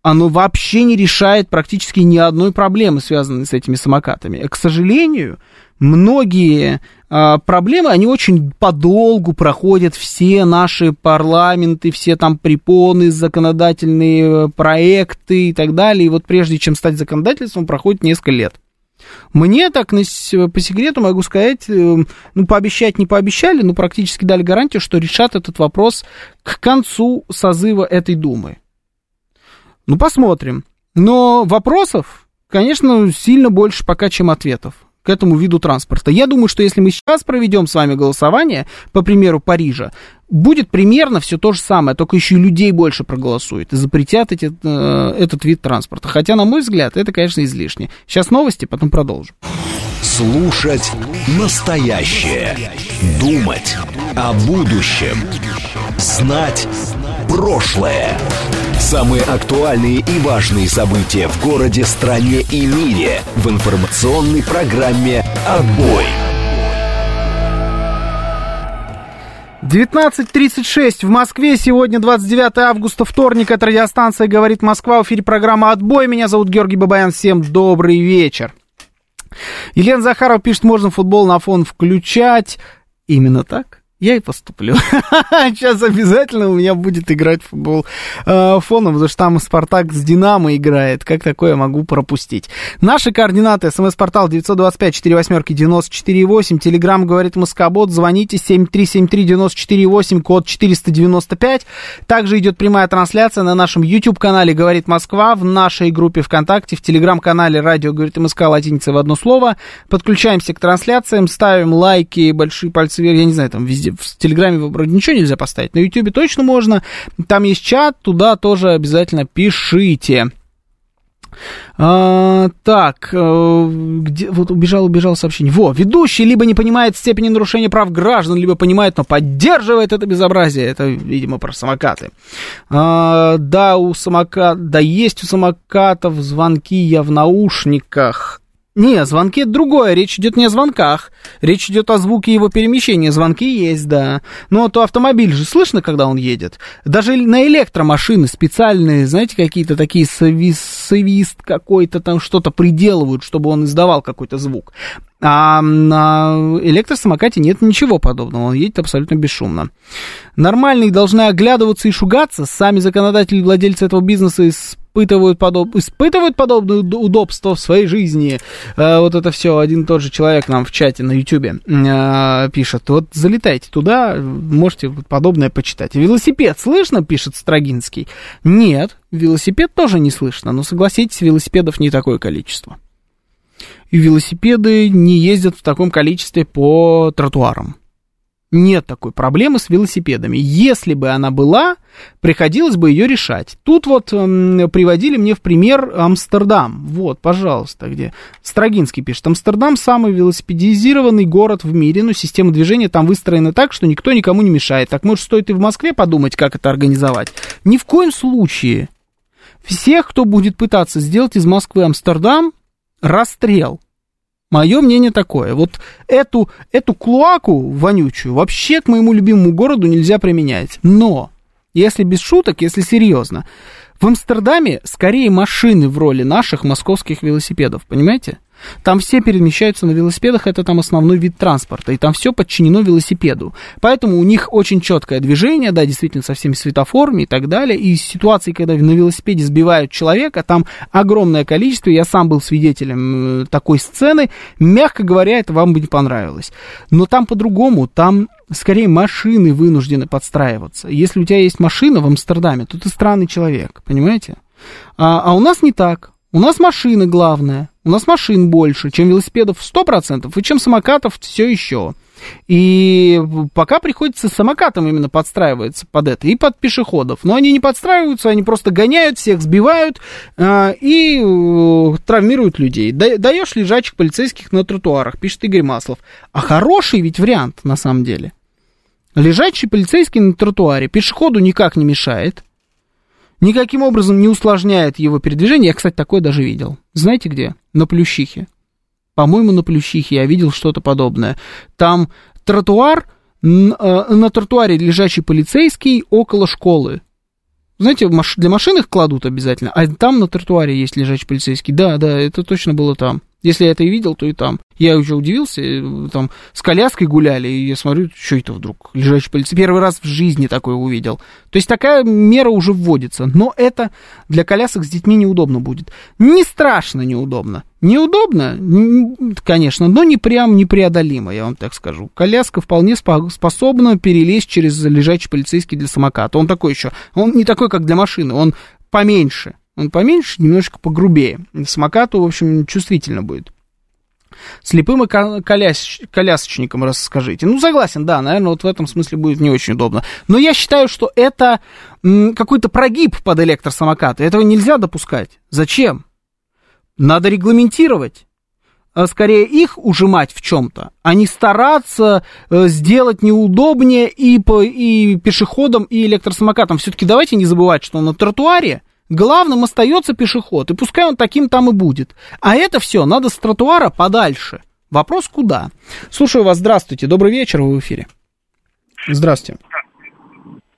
оно вообще не решает практически ни одной проблемы, связанной с этими самокатами. К сожалению, многие а, проблемы, они очень подолгу проходят все наши парламенты, все там препоны, законодательные э, проекты и так далее. И вот прежде чем стать законодательством, проходит несколько лет. Мне так по секрету могу сказать, э, ну, пообещать не пообещали, но практически дали гарантию, что решат этот вопрос к концу созыва этой Думы. Ну, посмотрим. Но вопросов, конечно, сильно больше пока, чем ответов к этому виду транспорта. Я думаю, что если мы сейчас проведем с вами голосование, по примеру Парижа, будет примерно все то же самое, только еще и людей больше проголосует и запретят эти, э, этот вид транспорта. Хотя, на мой взгляд, это, конечно, излишне. Сейчас новости, потом продолжим. Слушать настоящее. Думать о будущем. Знать прошлое. Самые актуальные и важные события в городе, стране и мире в информационной программе «Отбой». 19.36 в Москве. Сегодня 29 августа, вторник. Это радиостанция «Говорит Москва». В эфире программа «Отбой». Меня зовут Георгий Бабаян. Всем добрый вечер. Елена Захарова пишет, можно футбол на фон включать. Именно так. Я и поступлю. Сейчас обязательно у меня будет играть футбол э, фоном, потому что там Спартак с Динамо играет. Как такое могу пропустить? Наши координаты. СМС-портал 925-48-94-8. Телеграмм говорит Москобот. Звоните 7373-94-8, код 495. Также идет прямая трансляция на нашем YouTube-канале «Говорит Москва», в нашей группе ВКонтакте, в Телеграм-канале «Радио говорит МСК» латиница в одно слово. Подключаемся к трансляциям, ставим лайки, большие пальцы вверх, я не знаю, там везде в Телеграме вроде ничего нельзя поставить, на Ютубе точно можно. Там есть чат, туда тоже обязательно пишите. А, так, э, где, вот убежал, убежал сообщение. Во, ведущий либо не понимает степени нарушения прав граждан, либо понимает, но поддерживает это безобразие. Это, видимо, про самокаты. А, да, у самокат, да, есть у самокатов звонки, я в наушниках. Не, звонки это другое, речь идет не о звонках, речь идет о звуке его перемещения. Звонки есть, да. Но то автомобиль же слышно, когда он едет. Даже на электромашины специальные, знаете, какие-то такие свист, свист какой-то там что-то приделывают, чтобы он издавал какой-то звук. А на электросамокате нет ничего подобного, он едет абсолютно бесшумно. Нормальные должны оглядываться и шугаться. Сами законодатели и владельцы этого бизнеса испытывают, подоб... испытывают подобные удобства в своей жизни. А, вот это все один и тот же человек нам в чате на Ютубе а, пишет. Вот залетайте туда, можете подобное почитать. Велосипед слышно, пишет Строгинский? Нет, велосипед тоже не слышно, но согласитесь, велосипедов не такое количество и велосипеды не ездят в таком количестве по тротуарам. Нет такой проблемы с велосипедами. Если бы она была, приходилось бы ее решать. Тут вот э, приводили мне в пример Амстердам. Вот, пожалуйста, где Строгинский пишет. Амстердам самый велосипедизированный город в мире, но система движения там выстроена так, что никто никому не мешает. Так может стоит и в Москве подумать, как это организовать? Ни в коем случае. Всех, кто будет пытаться сделать из Москвы Амстердам, расстрел. Мое мнение такое. Вот эту, эту клоаку вонючую вообще к моему любимому городу нельзя применять. Но, если без шуток, если серьезно, в Амстердаме скорее машины в роли наших московских велосипедов, понимаете? Там все перемещаются на велосипедах, это там основной вид транспорта, и там все подчинено велосипеду. Поэтому у них очень четкое движение, да, действительно, со всеми светофорами и так далее. И ситуации, когда на велосипеде сбивают человека, там огромное количество, я сам был свидетелем э, такой сцены, мягко говоря, это вам бы не понравилось. Но там по-другому, там скорее машины вынуждены подстраиваться. Если у тебя есть машина в Амстердаме, то ты странный человек, понимаете? А, а у нас не так. У нас машины главное. У нас машин больше, чем велосипедов 100%, и чем самокатов все еще. И пока приходится самокатом именно подстраиваться под это, и под пешеходов. Но они не подстраиваются, они просто гоняют, всех сбивают э, и э, травмируют людей. Да, даешь лежачих полицейских на тротуарах, пишет Игорь Маслов. А хороший ведь вариант на самом деле. Лежачий полицейский на тротуаре пешеходу никак не мешает, никаким образом не усложняет его передвижение. Я, кстати, такое даже видел. Знаете где? На Плющихе. По-моему, на Плющихе я видел что-то подобное. Там тротуар, э, на тротуаре лежачий полицейский около школы. Знаете, для машин их кладут обязательно, а там на тротуаре есть лежачий полицейский. Да, да, это точно было там. Если я это и видел, то и там. Я уже удивился, э, там с коляской гуляли, и я смотрю, что это вдруг, лежачий полицейский. Первый раз в жизни такое увидел. То есть такая мера уже вводится, но это для колясок с детьми неудобно будет. Не страшно неудобно. Неудобно, конечно, но не прям непреодолимо, я вам так скажу. Коляска вполне способна перелезть через лежачий полицейский для самоката. Он такой еще, он не такой, как для машины, он поменьше. Он поменьше, немножко погрубее. Самокату, в общем, чувствительно будет. Слепым и коляс... колясочникам расскажите. Ну, согласен, да, наверное, вот в этом смысле будет не очень удобно. Но я считаю, что это какой-то прогиб под электросамокаты. Этого нельзя допускать. Зачем? Надо регламентировать а скорее их ужимать в чем-то, а не стараться э, сделать неудобнее и, по, и пешеходам, и электросамокатам. Все-таки давайте не забывать, что на тротуаре Главным остается пешеход, и пускай он таким там и будет. А это все надо с тротуара подальше. Вопрос куда? Слушаю вас, здравствуйте, добрый вечер, вы в эфире. Здравствуйте.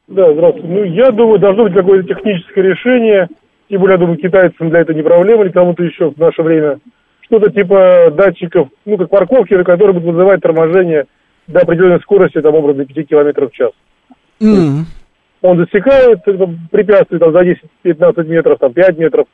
Да, здравствуйте. Ну, я думаю, должно быть какое-то техническое решение. Тем более, я думаю, китайцам для этого не проблема, или кому-то еще в наше время. Что-то типа датчиков, ну, как парковки, которые будут вызывать торможение до определенной скорости, там, образно, 5 километров в час. Mm. Он засекает препятствие там, за 10-15 метров, там, 5 метров,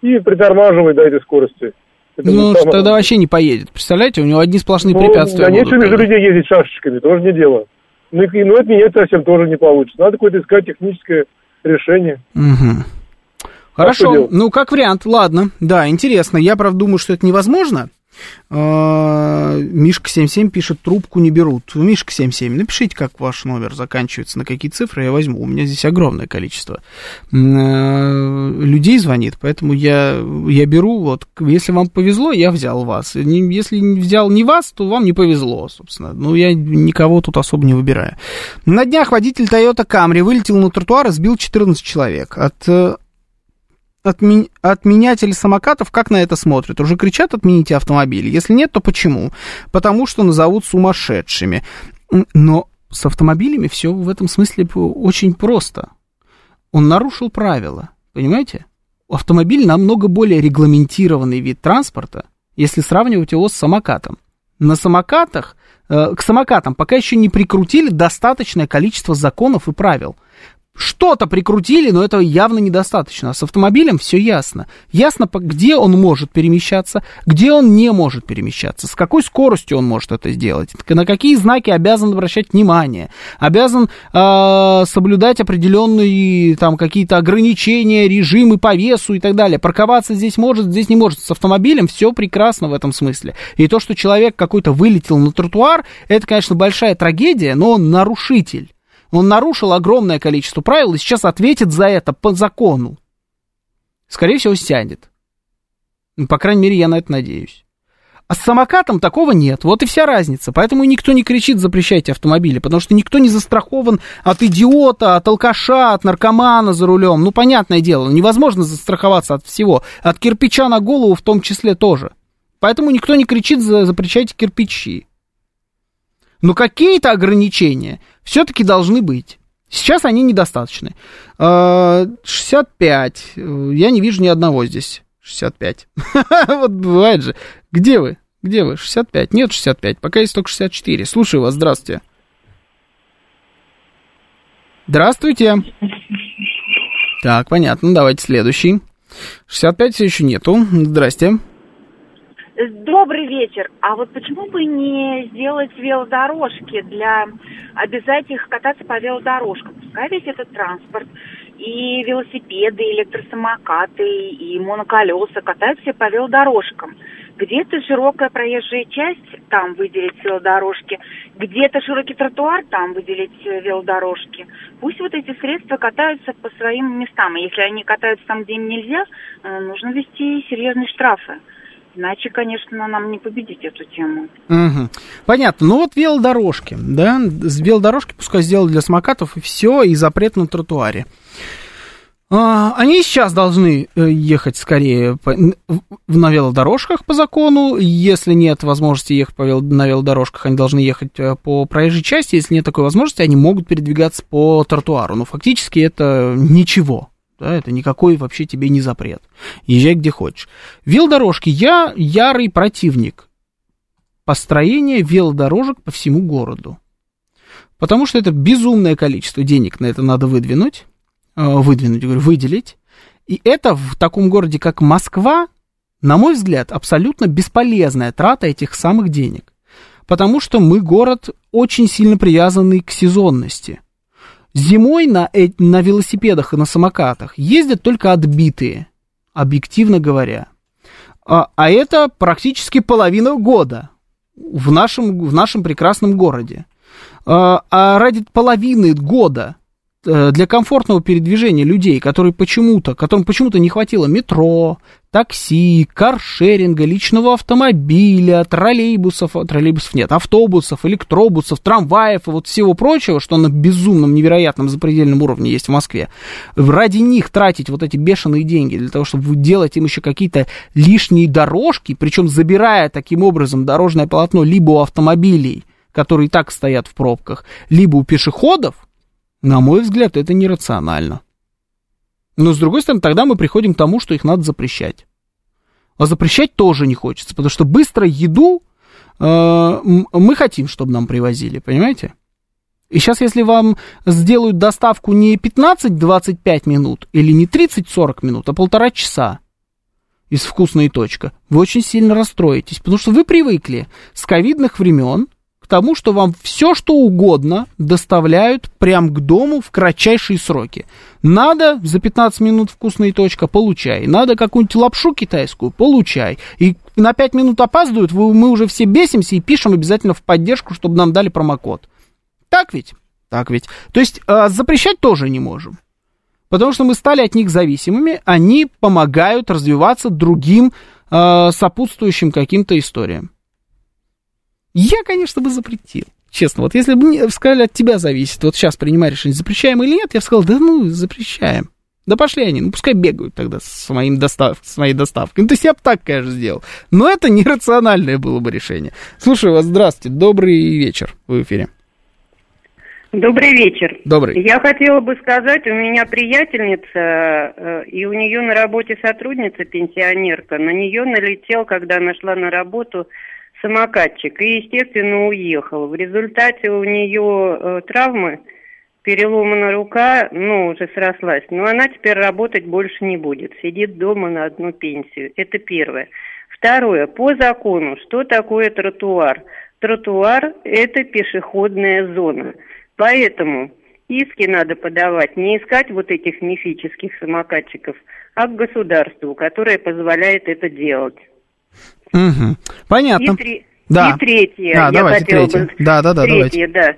и притормаживает до этой скорости. Это ну, самое... тогда вообще не поедет. Представляете, у него одни сплошные ну, препятствия. Да нечего между людей ездить шашечками, тоже не дело. Ну, и, ну, это менять совсем тоже не получится. Надо какое-то искать техническое решение. Угу. Хорошо, ну, как вариант, ладно. Да, интересно. Я, правда, думаю, что это невозможно. А, Мишка 77 пишет, трубку не берут. Мишка 77, напишите, как ваш номер заканчивается, на какие цифры я возьму. У меня здесь огромное количество э, людей звонит, поэтому я, я беру, вот, если вам повезло, я взял вас. Если взял не вас, то вам не повезло, собственно. Ну, я никого тут особо не выбираю. На днях водитель Toyota Camry вылетел на тротуар и сбил 14 человек. От отми... отменятели самокатов как на это смотрят? Уже кричат «отмените автомобили». Если нет, то почему? Потому что назовут сумасшедшими. Но с автомобилями все в этом смысле очень просто. Он нарушил правила, понимаете? Автомобиль намного более регламентированный вид транспорта, если сравнивать его с самокатом. На самокатах, э, к самокатам пока еще не прикрутили достаточное количество законов и правил – что-то прикрутили, но этого явно недостаточно. С автомобилем все ясно. Ясно, где он может перемещаться, где он не может перемещаться, с какой скоростью он может это сделать, на какие знаки обязан обращать внимание, обязан э, соблюдать определенные там какие-то ограничения, режимы по весу и так далее. Парковаться здесь может, здесь не может. С автомобилем все прекрасно в этом смысле. И то, что человек какой-то вылетел на тротуар, это, конечно, большая трагедия, но он нарушитель. Он нарушил огромное количество правил и сейчас ответит за это по закону. Скорее всего, сядет. Ну, по крайней мере, я на это надеюсь. А с самокатом такого нет. Вот и вся разница. Поэтому никто не кричит «запрещайте автомобили», потому что никто не застрахован от идиота, от алкаша, от наркомана за рулем. Ну, понятное дело, невозможно застраховаться от всего. От кирпича на голову в том числе тоже. Поэтому никто не кричит «запрещайте кирпичи». Но какие-то ограничения все-таки должны быть. Сейчас они недостаточны. 65. А, Я не вижу ни одного здесь. 65. Вот бывает же. Где вы? Где вы? 65. Нет 65. Пока есть только 64. Слушаю вас. Здравствуйте. Здравствуйте. Так, понятно. Давайте следующий. 65 все еще нету. Здрасте. Добрый вечер. А вот почему бы не сделать велодорожки для обязательных кататься по велодорожкам? Пускай весь этот транспорт и велосипеды, и электросамокаты, и моноколеса катаются по велодорожкам. Где-то широкая проезжая часть, там выделить велодорожки, где-то широкий тротуар, там выделить велодорожки. Пусть вот эти средства катаются по своим местам. И если они катаются там, где им нельзя, э, нужно ввести серьезные штрафы. Иначе, конечно, нам не победить эту тему. Угу. Понятно. Ну вот велодорожки, да, велодорожки пускай сделали для самокатов, и все, и запрет на тротуаре. А, они сейчас должны э, ехать скорее на велодорожках по закону. Если нет возможности ехать по на велодорожках, они должны ехать э, по проезжей части. Если нет такой возможности, они могут передвигаться по тротуару. Но фактически это ничего. Да, это никакой вообще тебе не запрет. Езжай где хочешь. Велодорожки. Я ярый противник построения велодорожек по всему городу. Потому что это безумное количество денег на это надо выдвинуть. Э, выдвинуть, говорю, выделить. И это в таком городе, как Москва, на мой взгляд, абсолютно бесполезная трата этих самых денег. Потому что мы город очень сильно привязанный к сезонности. Зимой на, на велосипедах и на самокатах ездят только отбитые, объективно говоря. А, а это практически половина года в нашем, в нашем прекрасном городе. А, а ради половины года Э, для комфортного передвижения людей, которые почему-то, которым почему-то не хватило метро, такси, каршеринга, личного автомобиля, троллейбусов, троллейбусов нет, автобусов, электробусов, трамваев и вот всего прочего, что на безумном, невероятном, запредельном уровне есть в Москве, ради них тратить вот эти бешеные деньги для того, чтобы делать им еще какие-то лишние дорожки, причем забирая таким образом дорожное полотно либо у автомобилей, которые и так стоят в пробках, либо у пешеходов, на мой взгляд, это нерационально. Но, с другой стороны, тогда мы приходим к тому, что их надо запрещать. А запрещать тоже не хочется, потому что быстро еду мы хотим, чтобы нам привозили, понимаете? И сейчас, если вам сделают доставку не 15-25 минут или не 30-40 минут, а полтора часа из вкусной точка, вы очень сильно расстроитесь, потому что вы привыкли с ковидных времен к тому, что вам все, что угодно доставляют прямо к дому в кратчайшие сроки. Надо за 15 минут вкусная точка, получай. Надо какую-нибудь лапшу китайскую, получай. И на 5 минут опаздывают, мы уже все бесимся и пишем обязательно в поддержку, чтобы нам дали промокод. Так ведь? Так ведь. То есть э, запрещать тоже не можем. Потому что мы стали от них зависимыми, они помогают развиваться другим э, сопутствующим каким-то историям. Я, конечно, бы запретил. Честно, вот если бы мне сказали, от тебя зависит, вот сейчас принимай решение, запрещаем или нет, я бы сказал, да ну, запрещаем. Да пошли они, ну пускай бегают тогда с, моим достав... с моей доставкой. Ну, то есть я бы так, конечно, сделал. Но это нерациональное было бы решение. Слушаю вас, здравствуйте, добрый вечер, в эфире. Добрый вечер. Добрый. Я хотела бы сказать, у меня приятельница, э, и у нее на работе сотрудница, пенсионерка, на нее налетел, когда она шла на работу, самокатчик и, естественно, уехал. В результате у нее э, травмы, переломана рука, ну, уже срослась, но она теперь работать больше не будет, сидит дома на одну пенсию. Это первое. Второе, по закону, что такое тротуар? Тротуар – это пешеходная зона. Поэтому иски надо подавать, не искать вот этих мифических самокатчиков, а к государству, которое позволяет это делать. Угу. Понятно. И, три... да. и третье. Да, я давайте хотела третье. Бы... Да, да, да, третье, давайте. да.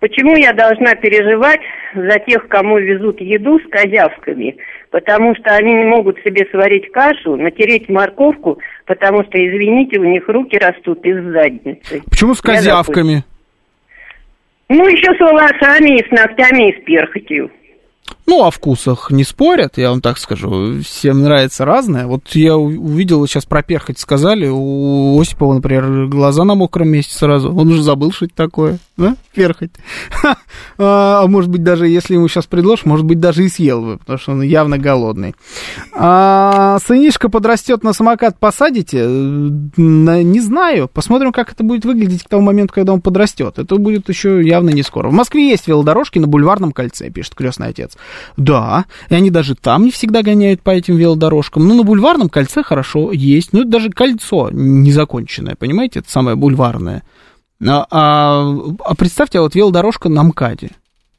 Почему я должна переживать за тех, кому везут еду с козявками? Потому что они не могут себе сварить кашу, натереть морковку, потому что, извините, у них руки растут из задницы. Почему с козявками? Ну, еще с волосами, и с ногтями, и с перхотью. Ну, о вкусах не спорят, я вам так скажу. Всем нравится разное. Вот я увидел, сейчас про перхоть сказали, у Осипова, например, глаза на мокром месте сразу. Он уже забыл, что это такое, да? Перхоть. А, а может быть, даже если ему сейчас предложишь, может быть, даже и съел бы, потому что он явно голодный. А, сынишка подрастет на самокат, посадите? Не знаю. Посмотрим, как это будет выглядеть к тому моменту, когда он подрастет. Это будет еще явно не скоро. В Москве есть велодорожки на Бульварном кольце, пишет крестный отец. Да, и они даже там не всегда гоняют по этим велодорожкам. Но на бульварном кольце хорошо есть. Ну, это даже кольцо незаконченное, понимаете? Это самое бульварное. А, а, а представьте, а вот велодорожка на МКАДе,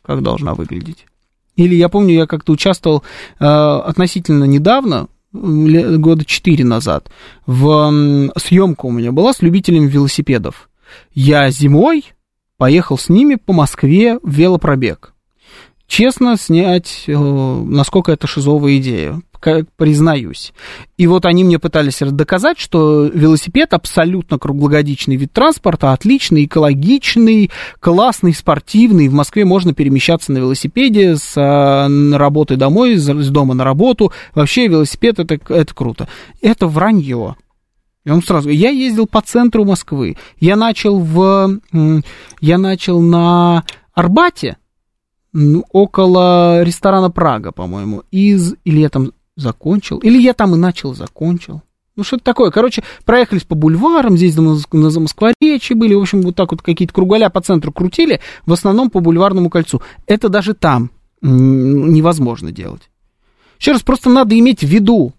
как должна выглядеть? Или я помню, я как-то участвовал э, относительно недавно, года четыре назад, в съемка у меня была с любителями велосипедов. Я зимой поехал с ними по Москве в велопробег честно снять, э, насколько это шизовая идея, признаюсь. И вот они мне пытались доказать, что велосипед абсолютно круглогодичный вид транспорта, отличный, экологичный, классный, спортивный. В Москве можно перемещаться на велосипеде с э, работы домой, с дома на работу. Вообще велосипед это, это круто. Это вранье. Я вам сразу я ездил по центру Москвы. Я начал в... Я начал на Арбате, около ресторана Прага, по-моему, из... Или я там закончил, или я там и начал, закончил. Ну, что-то такое. Короче, проехались по бульварам, здесь на, на Замоскворечье были, в общем, вот так вот какие-то круголя по центру крутили, в основном по бульварному кольцу. Это даже там невозможно делать. Еще раз, просто надо иметь в виду,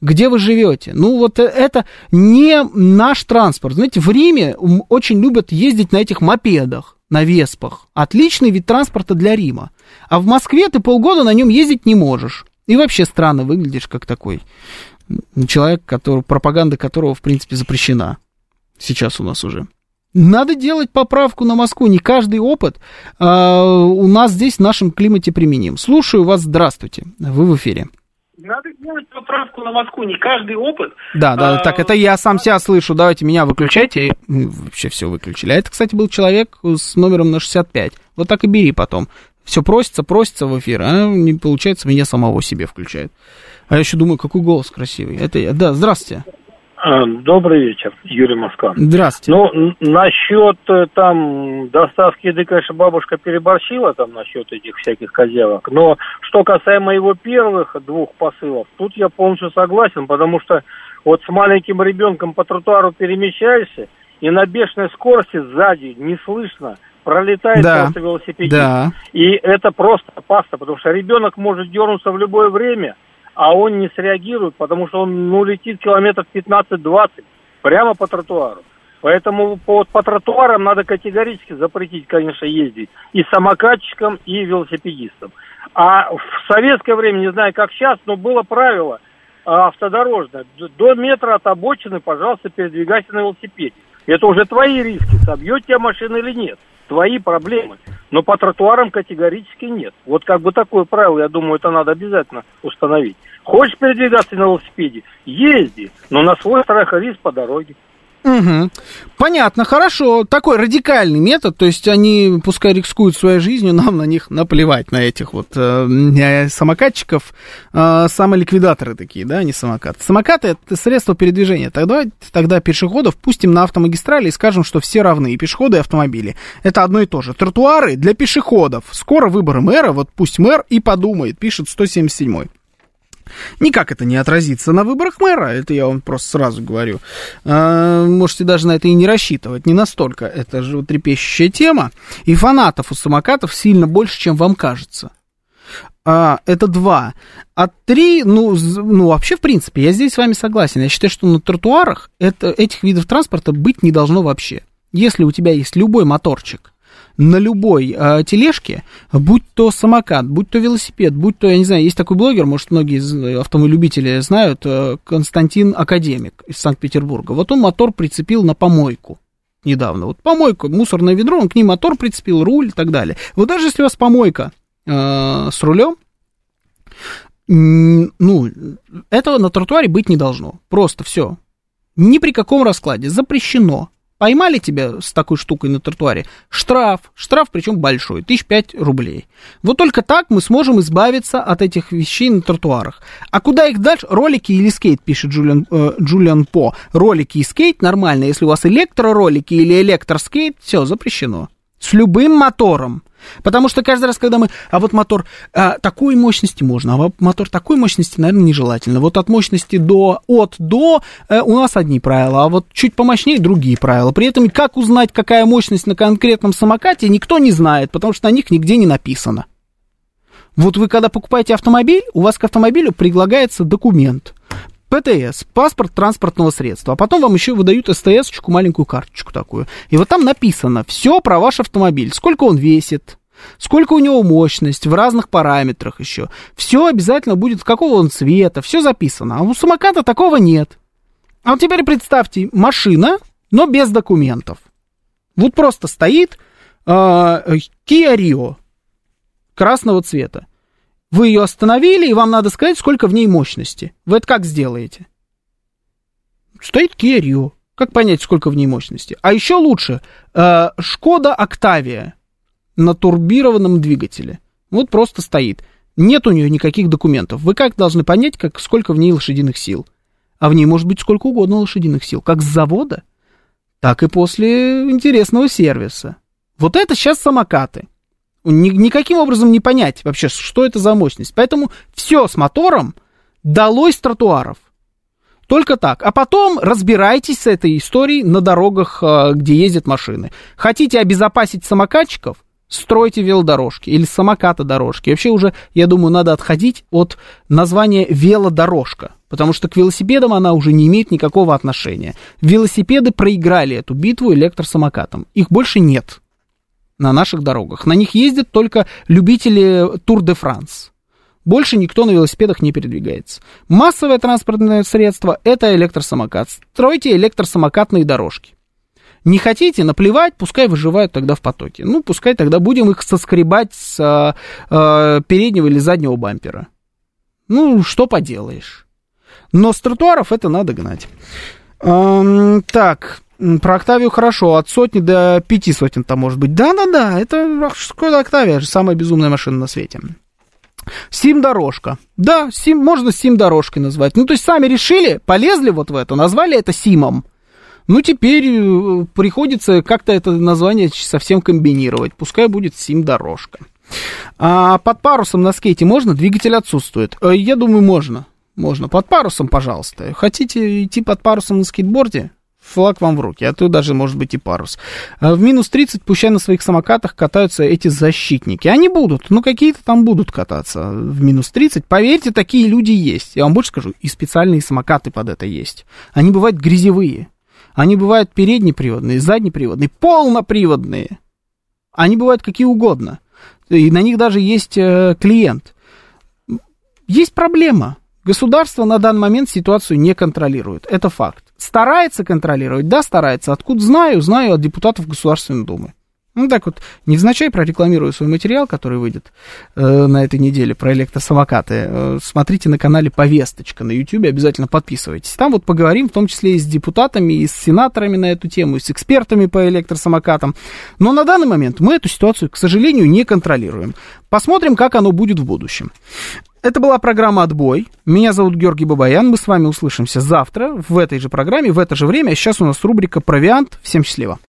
где вы живете. Ну, вот э, это не наш транспорт. Знаете, в Риме очень любят ездить на этих мопедах на Веспах. Отличный вид транспорта для Рима. А в Москве ты полгода на нем ездить не можешь. И вообще странно выглядишь, как такой человек, который, пропаганда которого, в принципе, запрещена. Сейчас у нас уже. Надо делать поправку на Москву. Не каждый опыт э, у нас здесь в нашем климате применим. Слушаю вас. Здравствуйте. Вы в эфире. Надо делать поправку на Москву, не каждый опыт. Да, да, а, так, это я сам себя слышу, давайте меня выключайте. Вообще все выключили. А это, кстати, был человек с номером на 65. Вот так и бери потом. Все просится, просится в эфир, а не получается, меня самого себе включает. А я еще думаю, какой голос красивый. Это я. Да, здравствуйте. А, добрый вечер, Юрий Москва. Здравствуйте. Ну, насчет э, там доставки еды, конечно, бабушка переборщила там насчет этих всяких козявок. Но что касаемо его первых двух посылов, тут я полностью согласен, потому что вот с маленьким ребенком по тротуару перемещаешься, и на бешеной скорости сзади не слышно, пролетает да. просто велосипедист. Да. И это просто опасно, потому что ребенок может дернуться в любое время, а он не среагирует, потому что он ну, летит километров 15-20 прямо по тротуару. Поэтому по, по тротуарам надо категорически запретить, конечно, ездить и самокатчикам, и велосипедистам. А в советское время, не знаю, как сейчас, но было правило а, автодорожное. До метра от обочины, пожалуйста, передвигайся на велосипеде. Это уже твои риски, собьет тебя машина или нет. Твои проблемы. Но по тротуарам категорически нет. Вот как бы такое правило, я думаю, это надо обязательно установить. Хочешь передвигаться на велосипеде? Езди, но на свой страх и риск по дороге. Угу. Понятно, хорошо. Такой радикальный метод, то есть они пускай рискуют своей жизнью, нам на них наплевать, на этих вот э, самокатчиков. Э, самоликвидаторы такие, да, не самокаты. Самокаты это средство передвижения. Тогда, тогда пешеходов пустим на автомагистрали и скажем, что все равны, и пешеходы, и автомобили. Это одно и то же. Тротуары для пешеходов. Скоро выборы мэра, вот пусть мэр и подумает, пишет 177 -й. Никак это не отразится на выборах мэра, это я вам просто сразу говорю. А, можете даже на это и не рассчитывать, не настолько. Это же трепещущая тема. И фанатов у самокатов сильно больше, чем вам кажется. А, это два. А три, ну, ну, вообще, в принципе, я здесь с вами согласен. Я считаю, что на тротуарах это, этих видов транспорта быть не должно вообще. Если у тебя есть любой моторчик, на любой э, тележке, будь то самокат, будь то велосипед, будь то, я не знаю, есть такой блогер, может, многие автомобилебители знают, э, Константин Академик из Санкт-Петербурга. Вот он мотор прицепил на помойку недавно. Вот помойку, мусорное ведро, он к ней мотор прицепил, руль и так далее. Вот даже если у вас помойка э, с рулем, ну, этого на тротуаре быть не должно. Просто все. Ни при каком раскладе. Запрещено. Поймали тебя с такой штукой на тротуаре, штраф, штраф причем большой, тысяч пять рублей. Вот только так мы сможем избавиться от этих вещей на тротуарах. А куда их дальше? Ролики или скейт, пишет Джулиан, э, Джулиан По. Ролики и скейт нормально, если у вас электроролики или электроскейт, все, запрещено. С любым мотором. Потому что каждый раз, когда мы... А вот мотор а, такой мощности можно, а вот мотор такой мощности, наверное, нежелательно. Вот от мощности до... От до э, у нас одни правила, а вот чуть помощнее другие правила. При этом как узнать, какая мощность на конкретном самокате, никто не знает, потому что на них нигде не написано. Вот вы когда покупаете автомобиль, у вас к автомобилю предлагается документ. ПТС, паспорт транспортного средства, а потом вам еще выдают СТС-очку, маленькую карточку такую. И вот там написано все про ваш автомобиль, сколько он весит, сколько у него мощность в разных параметрах еще. Все обязательно будет, какого он цвета, все записано. А у самоката такого нет. А вот теперь представьте, машина, но без документов. Вот просто стоит э, Kia Rio красного цвета. Вы ее остановили, и вам надо сказать, сколько в ней мощности. Вы это как сделаете? Стоит Kia. Как понять, сколько в ней мощности? А еще лучше, э, Шкода Октавия на турбированном двигателе. Вот просто стоит. Нет у нее никаких документов. Вы как должны понять, как, сколько в ней лошадиных сил? А в ней может быть сколько угодно лошадиных сил. Как с завода, так и после интересного сервиса. Вот это сейчас самокаты ни, никаким образом не понять вообще, что это за мощность. Поэтому все с мотором далось тротуаров. Только так. А потом разбирайтесь с этой историей на дорогах, а, где ездят машины. Хотите обезопасить самокатчиков? Стройте велодорожки или самоката дорожки. Вообще уже, я думаю, надо отходить от названия велодорожка, потому что к велосипедам она уже не имеет никакого отношения. Велосипеды проиграли эту битву электросамокатам. Их больше нет на наших дорогах. На них ездят только любители Тур-де-Франс. Больше никто на велосипедах не передвигается. Массовое транспортное средство – это электросамокат. Стройте электросамокатные дорожки. Не хотите, наплевать, пускай выживают тогда в потоке. Ну, пускай тогда будем их соскребать с э, переднего или заднего бампера. Ну, что поделаешь. Но с тротуаров это надо гнать. Эм, так, про Октавию хорошо, от сотни до пяти сотен там может быть. Да-да-да, это Шкода Октавия, самая безумная машина на свете. Сим-дорожка. Да, сим, можно сим-дорожкой назвать. Ну, то есть сами решили, полезли вот в это, назвали это симом. Ну, теперь э, приходится как-то это название совсем комбинировать. Пускай будет сим-дорожка. А под парусом на скейте можно? Двигатель отсутствует. Э, я думаю, можно. Можно. Под парусом, пожалуйста. Хотите идти под парусом на скейтборде? Флаг вам в руки, а то даже, может быть, и парус. А в минус 30 пущай на своих самокатах катаются эти защитники. Они будут, ну, какие-то там будут кататься в минус 30. Поверьте, такие люди есть. Я вам больше скажу, и специальные самокаты под это есть. Они бывают грязевые. Они бывают переднеприводные, заднеприводные, полноприводные. Они бывают какие угодно. И на них даже есть э, клиент. Есть проблема. Государство на данный момент ситуацию не контролирует. Это факт. Старается контролировать? Да, старается. Откуда знаю? Знаю от депутатов Государственной Думы. Ну, так вот, невзначай прорекламирую свой материал, который выйдет э, на этой неделе про электросамокаты. Э, смотрите на канале «Повесточка» на YouTube, обязательно подписывайтесь. Там вот поговорим, в том числе и с депутатами, и с сенаторами на эту тему, и с экспертами по электросамокатам. Но на данный момент мы эту ситуацию, к сожалению, не контролируем. Посмотрим, как оно будет в будущем. Это была программа «Отбой». Меня зовут Георгий Бабаян. Мы с вами услышимся завтра в этой же программе, в это же время. А сейчас у нас рубрика «Провиант». Всем счастливо.